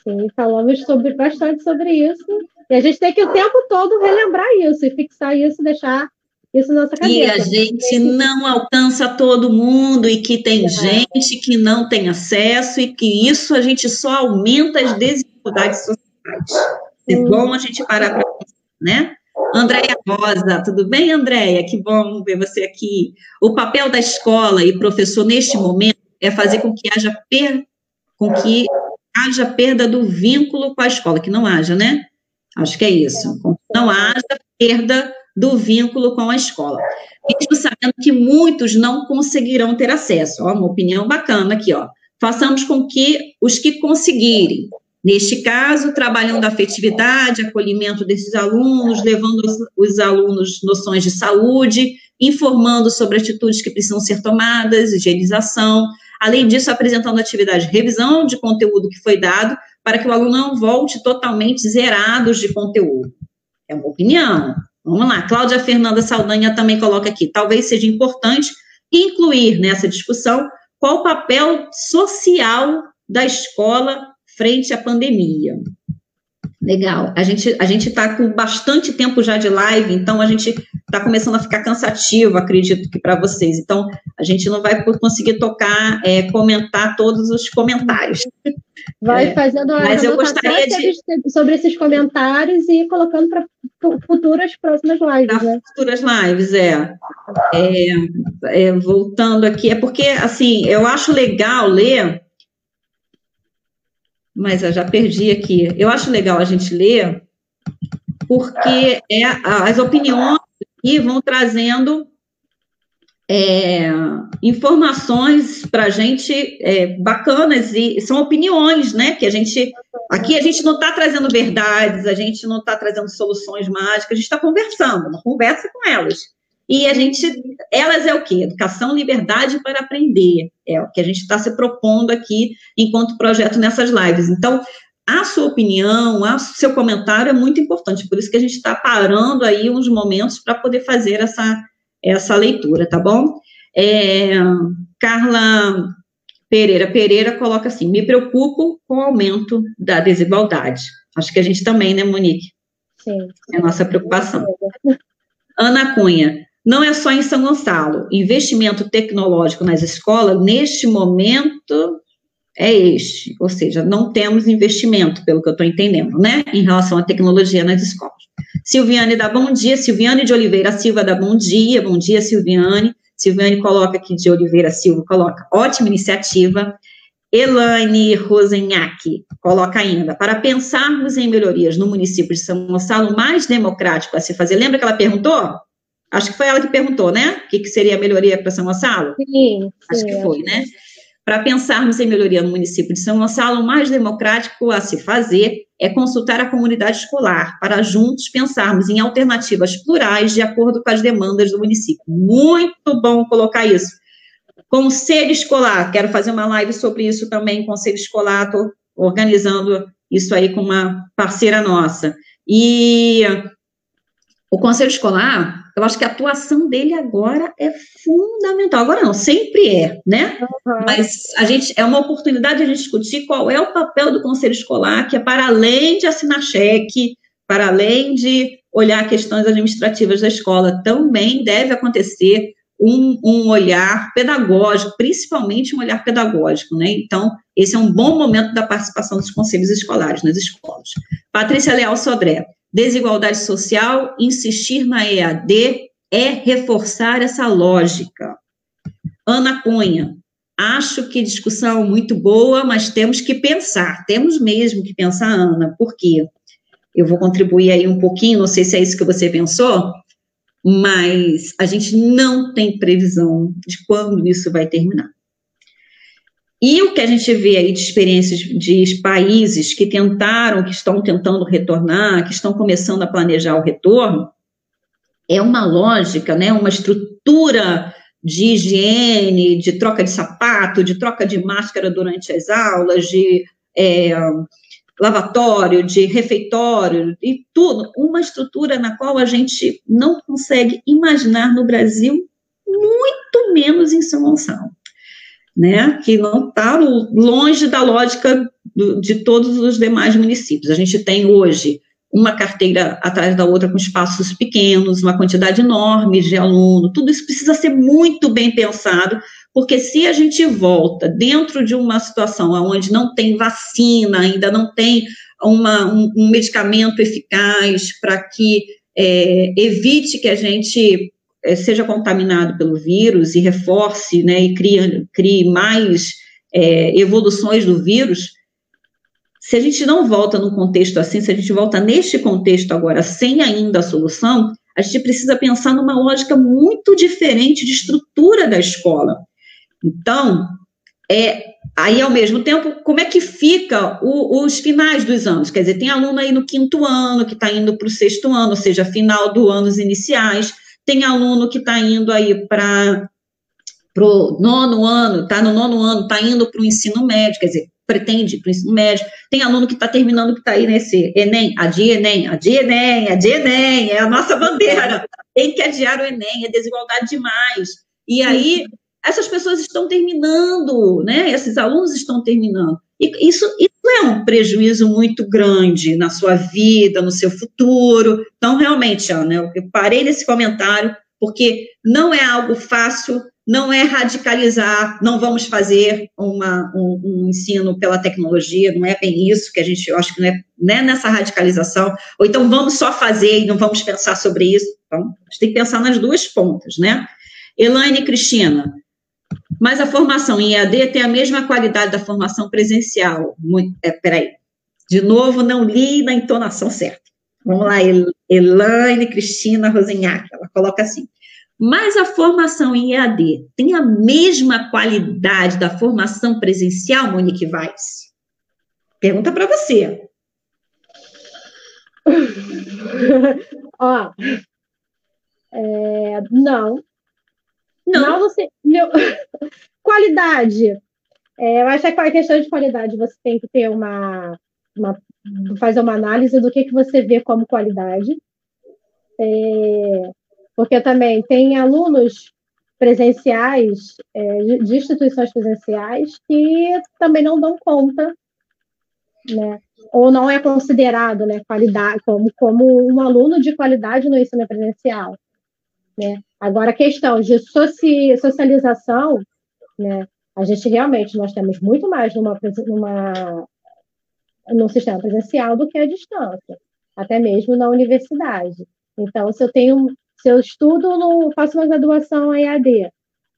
Sim, falamos sobre, bastante sobre isso. E a gente tem que o tempo todo relembrar isso e fixar isso, deixar isso na nossa cabeça. E a gente não alcança todo mundo e que tem é. gente que não tem acesso e que isso a gente só aumenta as desigualdades sociais. É bom a gente parar para pensar, né? Andréia Rosa, tudo bem, Andréia? Que bom ver você aqui. O papel da escola e professor neste momento é fazer com que haja per... com que haja perda do vínculo com a escola, que não haja, né? Acho que é isso. Não haja perda do vínculo com a escola. Mesmo sabendo que muitos não conseguirão ter acesso. Ó, uma opinião bacana aqui, ó. Façamos com que os que conseguirem, neste caso, trabalhando a afetividade, acolhimento desses alunos, levando os, os alunos noções de saúde, informando sobre atitudes que precisam ser tomadas, higienização, Além disso, apresentando atividade de revisão de conteúdo que foi dado, para que o aluno não volte totalmente zerados de conteúdo. É uma opinião. Vamos lá. Cláudia Fernanda Saldanha também coloca aqui. Talvez seja importante incluir nessa discussão qual o papel social da escola frente à pandemia. Legal. A gente a gente está com bastante tempo já de live, então a gente está começando a ficar cansativo, acredito que para vocês. Então a gente não vai conseguir tocar, é, comentar todos os comentários. Vai é, fazendo a mas eu gostaria de sobre esses comentários e colocando para futuras próximas lives. Né? Futuras lives, é. é. é. Voltando aqui, é porque assim eu acho legal ler mas eu já perdi aqui. Eu acho legal a gente ler, porque é, as opiniões aqui vão trazendo é, informações para a gente é, bacanas e são opiniões, né? Que a gente aqui a gente não está trazendo verdades, a gente não está trazendo soluções mágicas, a gente está conversando, uma conversa com elas. E a gente, elas é o quê? Educação, liberdade para aprender. É o que a gente está se propondo aqui enquanto projeto nessas lives. Então, a sua opinião, o seu comentário é muito importante, por isso que a gente está parando aí uns momentos para poder fazer essa, essa leitura, tá bom? É, Carla Pereira Pereira coloca assim: me preocupo com o aumento da desigualdade. Acho que a gente também, né, Monique? Sim. É a nossa preocupação. Ana Cunha, não é só em São Gonçalo. Investimento tecnológico nas escolas, neste momento, é este. Ou seja, não temos investimento, pelo que eu estou entendendo, né? Em relação à tecnologia nas escolas. Silviane dá bom dia. Silviane de Oliveira Silva dá bom dia. Bom dia, Silviane. Silviane coloca aqui de Oliveira Silva, coloca ótima iniciativa. Elaine Rosenhack coloca ainda, para pensarmos em melhorias no município de São Gonçalo mais democrático a se fazer. Lembra que ela perguntou? Acho que foi ela que perguntou, né? O que, que seria a melhoria para São Gonçalo? Sim. Acho que foi, né? Para pensarmos em melhoria no município de São Gonçalo, o mais democrático a se fazer é consultar a comunidade escolar, para juntos pensarmos em alternativas plurais de acordo com as demandas do município. Muito bom colocar isso. Conselho escolar, quero fazer uma live sobre isso também, conselho escolar, estou organizando isso aí com uma parceira nossa. E o conselho escolar, eu acho que a atuação dele agora é fundamental. Agora não, sempre é, né? Uhum. Mas a gente é uma oportunidade de a gente discutir qual é o papel do conselho escolar, que é para além de assinar cheque, para além de olhar questões administrativas da escola, também deve acontecer um, um, olhar pedagógico, principalmente um olhar pedagógico, né? Então, esse é um bom momento da participação dos conselhos escolares nas escolas. Patrícia Leal Sodré, desigualdade social, insistir na EAD é reforçar essa lógica. Ana Cunha, acho que discussão muito boa, mas temos que pensar, temos mesmo que pensar, Ana, por quê? Eu vou contribuir aí um pouquinho, não sei se é isso que você pensou, mas a gente não tem previsão de quando isso vai terminar. E o que a gente vê aí de experiências de países que tentaram, que estão tentando retornar, que estão começando a planejar o retorno, é uma lógica, né, uma estrutura de higiene, de troca de sapato, de troca de máscara durante as aulas, de é, lavatório, de refeitório e tudo, uma estrutura na qual a gente não consegue imaginar no Brasil, muito menos em São Gonçalo né, que não está longe da lógica do, de todos os demais municípios. A gente tem hoje uma carteira atrás da outra com espaços pequenos, uma quantidade enorme de aluno, tudo isso precisa ser muito bem pensado, porque se a gente volta dentro de uma situação onde não tem vacina, ainda não tem uma, um, um medicamento eficaz para que é, evite que a gente seja contaminado pelo vírus e reforce, né, e crie, crie mais é, evoluções do vírus, se a gente não volta num contexto assim, se a gente volta neste contexto agora sem ainda a solução, a gente precisa pensar numa lógica muito diferente de estrutura da escola. Então, é, aí ao mesmo tempo, como é que fica o, os finais dos anos? Quer dizer, tem aluno aí no quinto ano que está indo para o sexto ano, ou seja, final do anos iniciais tem aluno que está indo aí para o nono ano, está no nono ano, está indo para o ensino médio, quer dizer, pretende para o ensino médio. Tem aluno que está terminando, que está aí nesse Enem, adia Enem, adia Enem, adia Enem, é a nossa bandeira. Tem que adiar o Enem, é desigualdade demais. E aí, essas pessoas estão terminando, né? Esses alunos estão terminando. E isso, isso é um prejuízo muito grande na sua vida, no seu futuro. Então, realmente, Ana, eu parei nesse comentário porque não é algo fácil, não é radicalizar, não vamos fazer uma, um, um, ensino pela tecnologia, não é bem isso que a gente, eu acho que não é, não é nessa radicalização, ou então vamos só fazer e não vamos pensar sobre isso. Então, a gente tem que pensar nas duas pontas, né? Elaine e Cristina, mas a formação em EAD tem a mesma qualidade da formação presencial. Muito, é, peraí, de novo, não li na entonação certa. Vamos lá, Elaine Cristina Rosenhac, ela coloca assim. Mas a formação em EAD tem a mesma qualidade da formação presencial, Monique Weiss? Pergunta para você. Ó, É, não. Não. não você, meu, qualidade. É, eu acho que a questão de qualidade você tem que ter uma, uma fazer uma análise do que, que você vê como qualidade. É, porque também tem alunos presenciais, é, de instituições presenciais, que também não dão conta, né? ou não é considerado né, qualidade, como, como um aluno de qualidade no ensino presencial. Né? Agora, a questão de soci, socialização, né, a gente realmente, nós temos muito mais numa, numa, no sistema presencial do que a distância, até mesmo na universidade. Então, se eu tenho, se eu estudo, no, faço uma graduação EAD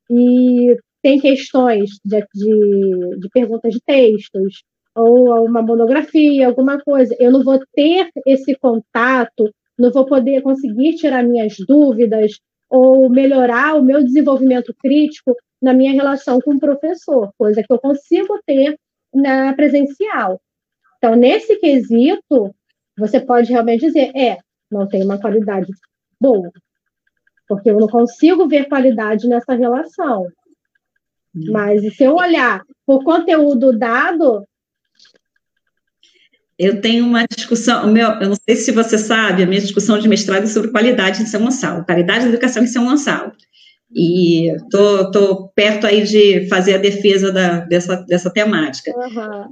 e tem questões de, de, de perguntas de textos, ou uma monografia, alguma coisa, eu não vou ter esse contato, não vou poder conseguir tirar minhas dúvidas ou melhorar o meu desenvolvimento crítico na minha relação com o professor, coisa que eu consigo ter na presencial. Então, nesse quesito, você pode realmente dizer, é, não tem uma qualidade boa, porque eu não consigo ver qualidade nessa relação. Hum. Mas se eu olhar por conteúdo dado, eu tenho uma discussão, meu, eu não sei se você sabe, a minha discussão de mestrado é sobre qualidade em São Gonçalo, qualidade da educação em São Gonçalo. E tô, tô perto aí de fazer a defesa da, dessa, dessa temática. Uhum.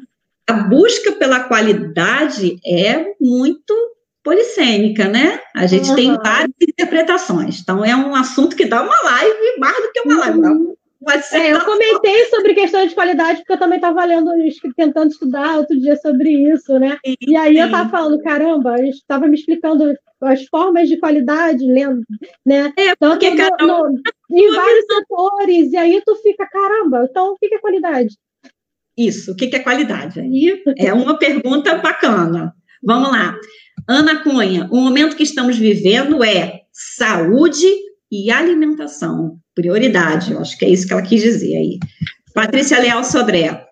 A busca pela qualidade é muito polissêmica, né? A gente uhum. tem várias interpretações. Então, é um assunto que dá uma live, mais do que uma live. Uhum. É, eu comentei sobre questão de qualidade, porque eu também estava lendo, tentando estudar outro dia sobre isso, né? Sim, e aí sim. eu estava falando, caramba, estava me explicando as formas de qualidade, lendo, né? É, Tanto porque no, no, em vários setores, e aí tu fica, caramba, então o que é qualidade? Isso, o que é qualidade? Aí é uma pergunta bacana. Vamos lá. Ana Cunha, o momento que estamos vivendo é saúde e alimentação prioridade, eu acho que é isso que ela quis dizer aí. Patrícia Leal Sodré,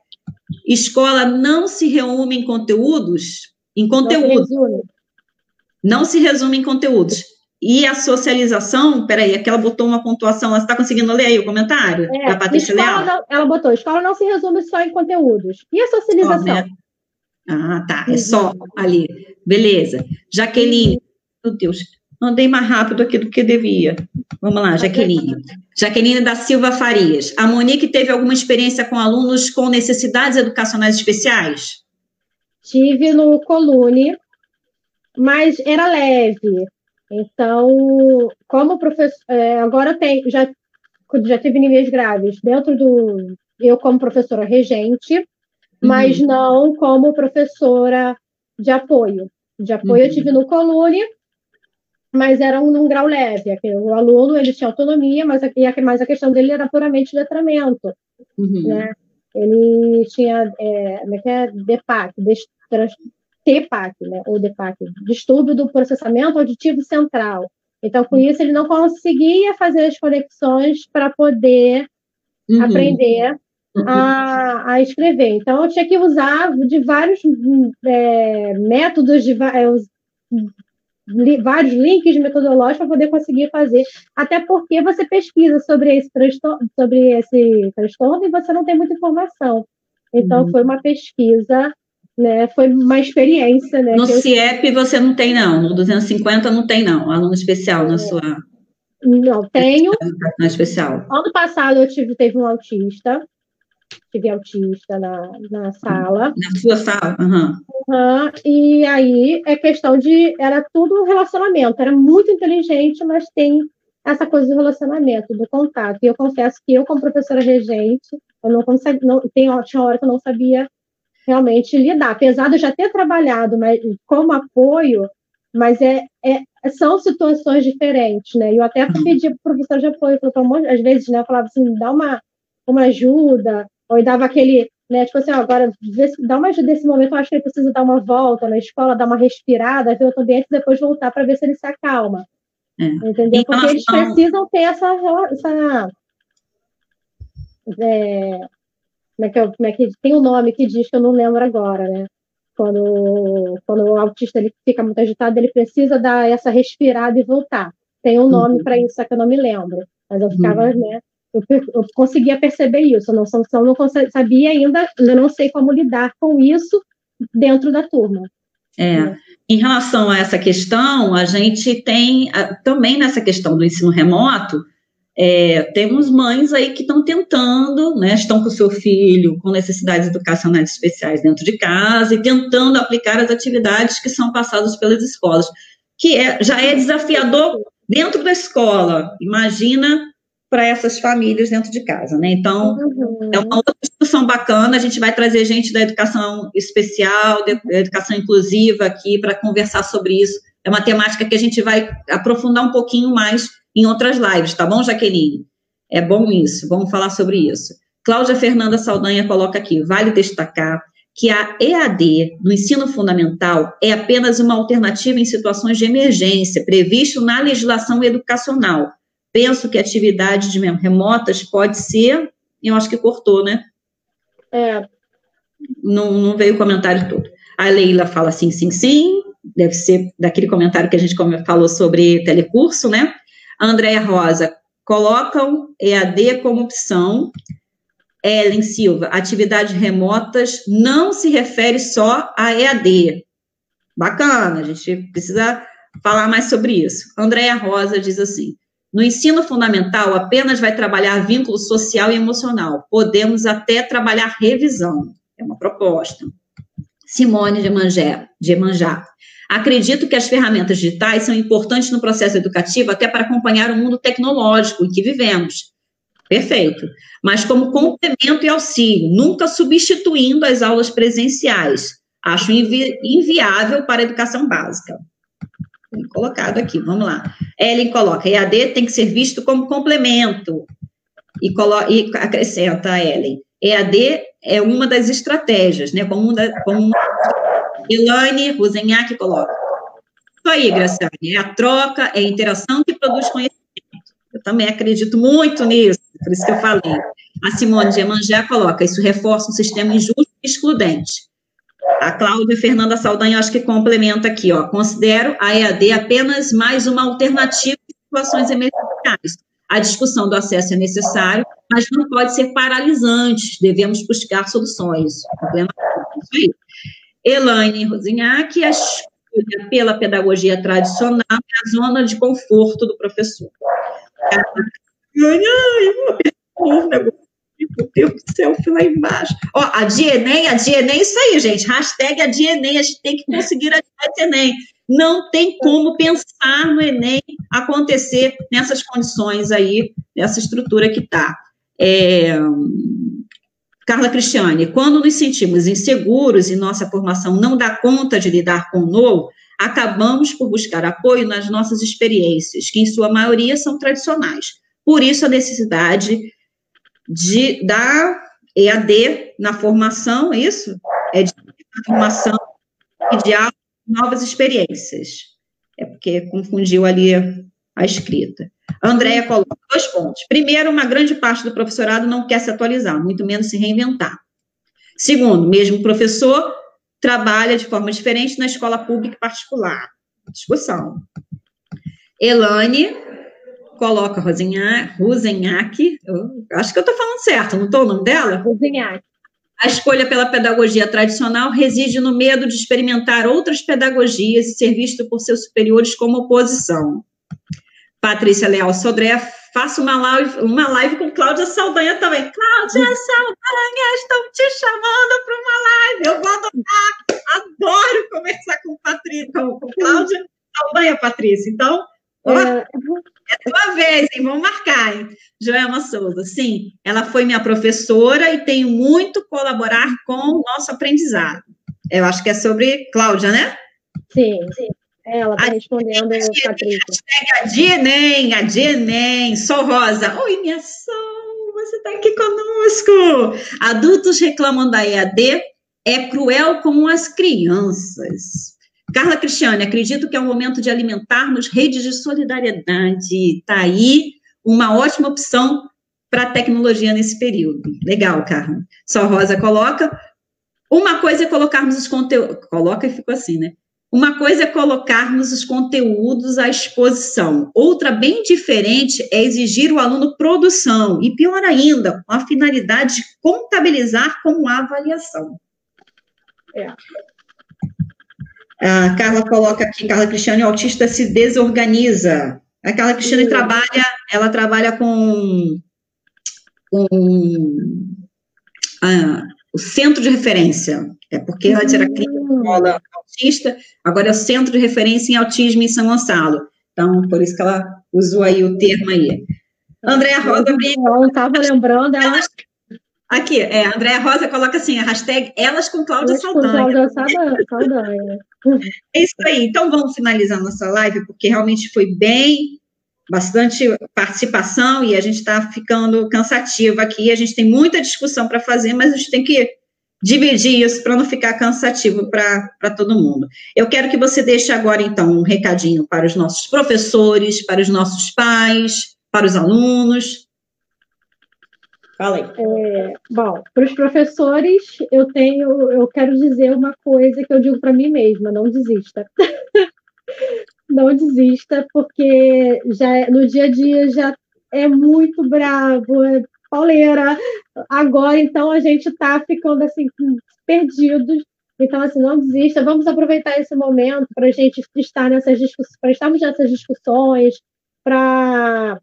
escola não se reúne em conteúdos, em conteúdo. Não se resume em conteúdos. E a socialização, peraí, aquela botou uma pontuação, você está conseguindo ler aí o comentário é, da Patrícia Leal? Não, ela botou, escola não se resume só em conteúdos. E a socialização? Né? Ah, tá, é só ali. Beleza. Jaqueline, meu Deus, andei mais rápido aqui do que devia. Vamos lá, Jaqueline. Jaqueline da Silva Farias. A Monique teve alguma experiência com alunos com necessidades educacionais especiais? Tive no Colune, mas era leve. Então, como professor, é, agora tem, já, já tive níveis graves dentro do, eu como professora regente, uhum. mas não como professora de apoio. De apoio uhum. eu tive no Colune, mas era um, num grau leve. O aluno ele tinha autonomia, mas a, mas a questão dele era puramente letramento. Uhum. Né? Ele tinha, é, como é que é? DEPAC, TPAC, né? ou DEPAC, distúrbio do processamento auditivo central. Então, com isso, ele não conseguia fazer as conexões para poder uhum. aprender uhum. a, a, escrever. Então, eu tinha que usar de vários é, métodos, de, é, li, vários links metodológicos para poder conseguir fazer. Até porque você pesquisa sobre esse transtorno, sobre esse transtorno e você não tem muita informação. Então, uhum. foi uma pesquisa, né? Foi uma experiência, né? No CIEP você não tem, não. No 250 não tem, não. Aluno especial na sua. Não, tenho. Na especial. Ano passado eu tive, teve um autista, tive autista na, na sala. Na sua sala? Uhum. Uhum. E aí é questão de. Era tudo relacionamento, era muito inteligente, mas tem essa coisa do relacionamento, do contato. E eu confesso que eu, como professora regente, eu não consegui, não, tem, tinha hora que eu não sabia realmente lidar. Apesar de eu já ter trabalhado mas, como apoio, mas é, é, são situações diferentes, né? Eu até pedi para o professor de apoio, falou, às vezes, né, eu falava assim, dá uma, uma ajuda, ou dava aquele, né, tipo assim, ó, agora dá uma ajuda nesse momento, eu acho que ele precisa dar uma volta na escola, dar uma respirada, ver outro ambiente e depois voltar para ver se ele se acalma. É. Entendeu? Porque eles precisam ter essa. essa é, como, é que, como é que tem um nome que diz que eu não lembro agora, né? Quando, quando o autista ele fica muito agitado, ele precisa dar essa respirada e voltar. tem um nome uhum. para isso, só que eu não me lembro. Mas eu ficava, uhum. né? Eu, eu, conseguia perceber isso, eu não, só não sabia ainda, eu não sei como lidar com isso dentro da turma. É. Né? Em relação a essa questão, a gente tem também nessa questão do ensino remoto, é, temos mães aí que estão tentando, né, estão com o seu filho com necessidades educacionais especiais dentro de casa e tentando aplicar as atividades que são passadas pelas escolas, que é, já é desafiador dentro da escola. Imagina para essas famílias dentro de casa, né? Então, uhum. é uma outra discussão bacana. A gente vai trazer gente da educação especial, da educação inclusiva aqui para conversar sobre isso. É uma temática que a gente vai aprofundar um pouquinho mais em outras lives, tá bom, Jaqueline? É bom isso, vamos falar sobre isso. Cláudia Fernanda Saldanha coloca aqui: vale destacar que a EAD no ensino fundamental é apenas uma alternativa em situações de emergência, previsto na legislação educacional. Penso que atividades remotas pode ser, eu acho que cortou, né? É. Não, não veio o comentário todo. A Leila fala sim, sim, sim, deve ser daquele comentário que a gente falou sobre telecurso, né? A Andréia Rosa, colocam EAD como opção. Ellen Silva, atividades remotas não se refere só a EAD. Bacana, a gente precisa falar mais sobre isso. Andréia Rosa diz assim: no ensino fundamental, apenas vai trabalhar vínculo social e emocional. Podemos até trabalhar revisão. É uma proposta. Simone de Mangé, de Manjá. Acredito que as ferramentas digitais são importantes no processo educativo até para acompanhar o mundo tecnológico em que vivemos. Perfeito. Mas como complemento e auxílio, nunca substituindo as aulas presenciais. Acho invi inviável para a educação básica. Colocado aqui, vamos lá. Ellen coloca: EAD tem que ser visto como complemento. E, e acrescenta a Ellen: EAD é uma das estratégias, né? Como, uma, como Elaine Rosenhack coloca. Isso aí, Graciane, é a troca, é a interação que produz conhecimento. Eu também acredito muito nisso, por isso que eu falei. A Simone de Emanjá coloca, isso reforça um sistema injusto e excludente. A Cláudia Fernanda Saldanha, acho que complementa aqui, ó. Considero a EAD apenas mais uma alternativa em situações emergenciais. A discussão do acesso é necessário, mas não pode ser paralisante. Devemos buscar soluções. Problema aí. Elaine Rosinhac, a escolha pela pedagogia tradicional é a zona de conforto do professor. Ai, meu Deus do céu, fui lá embaixo. Ó, a DNA, a DNA é isso aí, gente. Hashtag a DNA, a gente tem que conseguir a Enem. Não tem como pensar no Enem acontecer nessas condições aí, nessa estrutura que está. É, Carla Cristiane, quando nos sentimos inseguros e nossa formação não dá conta de lidar com o novo, acabamos por buscar apoio nas nossas experiências, que em sua maioria são tradicionais. Por isso a necessidade de da EAD na formação, é isso? É de formação e de novas experiências. É porque confundiu ali a escrita. Andréia coloca dois pontos. Primeiro, uma grande parte do professorado não quer se atualizar, muito menos se reinventar. Segundo, mesmo professor trabalha de forma diferente na escola pública e particular. Discussão. Elane coloca Rosenhac, Rosenhac acho que eu estou falando certo, não estou o nome dela? Rosenhac. A escolha pela pedagogia tradicional reside no medo de experimentar outras pedagogias e ser visto por seus superiores como oposição. Patrícia Leal Sodré, faço uma live, uma live com Cláudia Saldanha também. Cláudia Saldanha, estão te chamando para uma live. Eu vou adorar, adoro conversar com, Patrícia, com, com Cláudia Saldanha, Patrícia. Então, ó, é. É tua vez, hein? Vamos marcar, hein? Joelma Souza, sim, ela foi minha professora e tenho muito colaborar com o nosso aprendizado. Eu acho que é sobre Cláudia, né? Sim, sim. Ela está respondendo, Patrícia. A Dienem, a Dienem, Sol Rosa. Oi, minha Sol, você está aqui conosco. Adultos reclamam da EAD, é cruel com as crianças. Carla Cristiane, acredito que é o momento de alimentarmos redes de solidariedade. Está aí uma ótima opção para a tecnologia nesse período. Legal, Carla. Sol Rosa coloca. Uma coisa é colocarmos os conteúdos. Coloca e ficou assim, né? Uma coisa é colocarmos os conteúdos à exposição, outra bem diferente é exigir o aluno produção, e pior ainda, com a finalidade de contabilizar como avaliação. É. A Carla coloca aqui, Carla Cristiane, o autista se desorganiza. A Carla Cristiane trabalha, ela trabalha com, com ah, o centro de referência. É porque ela era clínica escola autista, agora é o centro de referência em autismo em São Gonçalo. Então, por isso que ela usou aí o termo aí. Andréa Rosa... Não estava lembrando, ela... Aqui, é, Andréa Rosa coloca assim, a hashtag Elas com Cláudia Saldanha. Cláudia Saldanha. É isso aí. Então, vamos finalizar nossa live, porque realmente foi bem, bastante participação, e a gente está ficando cansativo aqui, a gente tem muita discussão para fazer, mas a gente tem que dividir isso para não ficar cansativo para todo mundo. Eu quero que você deixe agora, então, um recadinho para os nossos professores, para os nossos pais, para os alunos. Fala aí. É, bom, para os professores, eu tenho, eu quero dizer uma coisa que eu digo para mim mesma: não desista. não desista, porque já é, no dia a dia já é muito bravo, é pauleira. Agora, então, a gente está ficando assim, perdidos. Então, assim, não desista. Vamos aproveitar esse momento para a gente estar nessas discussões, para estarmos nessas discussões, para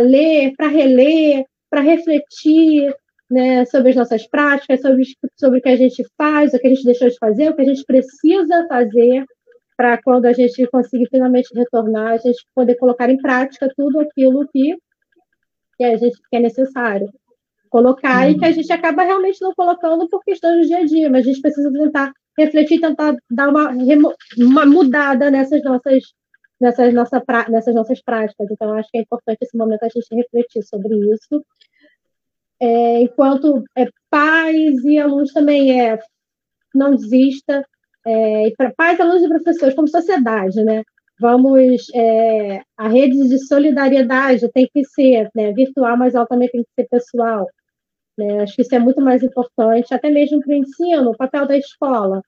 ler, para reler, para refletir né, sobre as nossas práticas, sobre, sobre o que a gente faz, o que a gente deixou de fazer, o que a gente precisa fazer para quando a gente conseguir finalmente retornar, a gente poder colocar em prática tudo aquilo que, que a gente que é necessário colocar e que a uhum. gente acaba realmente não colocando por questões do dia a dia, mas a gente precisa tentar refletir, tentar dar uma, uma mudada nessas nossas nessas, nossa, nessas nossas práticas. Então, acho que é importante esse momento a gente refletir sobre isso. É, enquanto é, pais e alunos também é não desista, é, e para pais, alunos e professores, como sociedade, né? Vamos, é, a rede de solidariedade tem que ser né, virtual, mas ela também tem que ser pessoal. Né? Acho que isso é muito mais importante, até mesmo para o ensino, o papel da escola.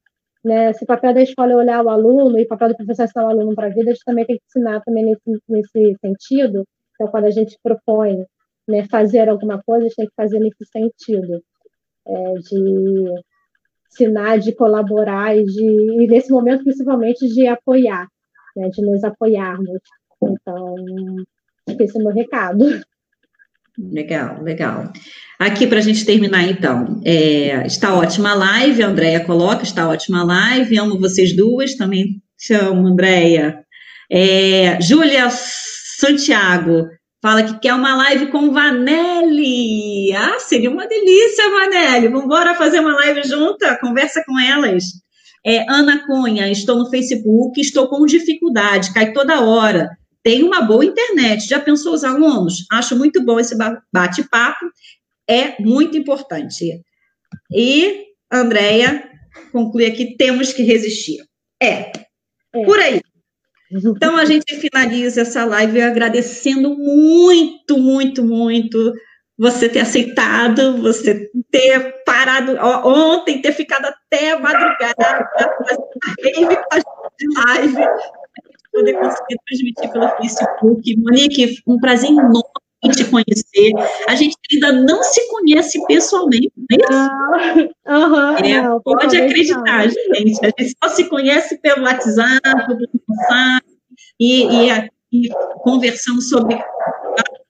Né? Se o papel da escola é olhar o aluno e o papel do professor é ensinar o aluno para a vida, a gente também tem que ensinar também nesse, nesse sentido. Então, quando a gente propõe né, fazer alguma coisa, a gente tem que fazer nesse sentido. É, de ensinar, de colaborar e, de, e nesse momento, principalmente, de apoiar, né, de nos apoiarmos. Então, que esse é o meu recado. Legal, legal. Aqui para a gente terminar, então, é, está ótima a live, a Andrea coloca, está ótima a live, amo vocês duas, também te amo, Andrea. É, Júlia Santiago fala que quer uma live com Vanelli. Ah, seria uma delícia, Vanelli. Vamos embora fazer uma live junta, conversa com elas. É, Ana Cunha, estou no Facebook, estou com dificuldade, cai toda hora tem uma boa internet. Já pensou os alunos? Acho muito bom esse bate-papo, é muito importante. E, Andréia, conclui aqui, temos que resistir. É, é. por aí. Então, a gente finaliza essa live agradecendo muito, muito, muito você ter aceitado, você ter parado ontem, ter ficado até madrugada, fazer uma live poder conseguir transmitir pelo Facebook. Monique, um prazer enorme te conhecer. A gente ainda não se conhece pessoalmente, não é Uhum, é, não, pode acreditar, não. gente. A gente só se conhece pelo WhatsApp, pelo WhatsApp, e, e, e conversando sobre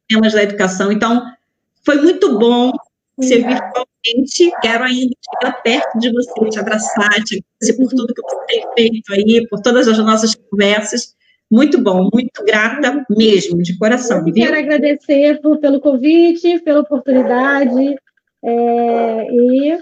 temas da educação. Então, foi muito bom ser virtualmente. Quero ainda chegar perto de você, te abraçar, te agradecer por tudo que você tem feito aí, por todas as nossas conversas. Muito bom, muito grata mesmo, de coração. Quero agradecer por, pelo convite, pela oportunidade. É, e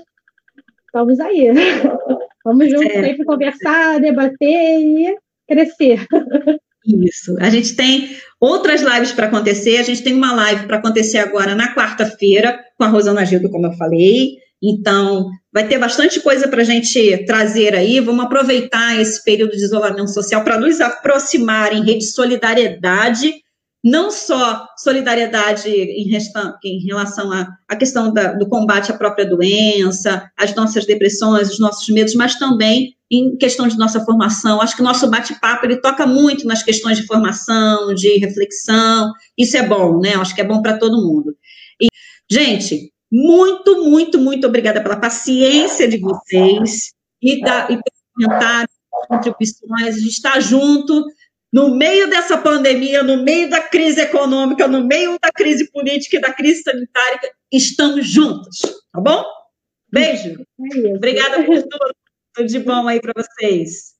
vamos aí. Vamos juntos é. sempre conversar, debater e crescer. Isso. A gente tem outras lives para acontecer. A gente tem uma live para acontecer agora na quarta-feira com a Rosana Gildo, como eu falei. Então, vai ter bastante coisa para a gente trazer aí. Vamos aproveitar esse período de isolamento social para nos aproximar em rede de solidariedade não só solidariedade em, em relação à, questão da, do combate à própria doença, às nossas depressões, os nossos medos, mas também em questão de nossa formação. Acho que o nosso bate-papo ele toca muito nas questões de formação, de reflexão. Isso é bom, né? Acho que é bom para todo mundo. E, gente, muito, muito, muito obrigada pela paciência de vocês e, da, e pelos comentários, contribuições. A gente está junto no meio dessa pandemia, no meio da crise econômica, no meio da crise política e da crise sanitária, estamos juntos, tá bom? Beijo. É Obrigada por tudo. Tudo de bom aí para vocês.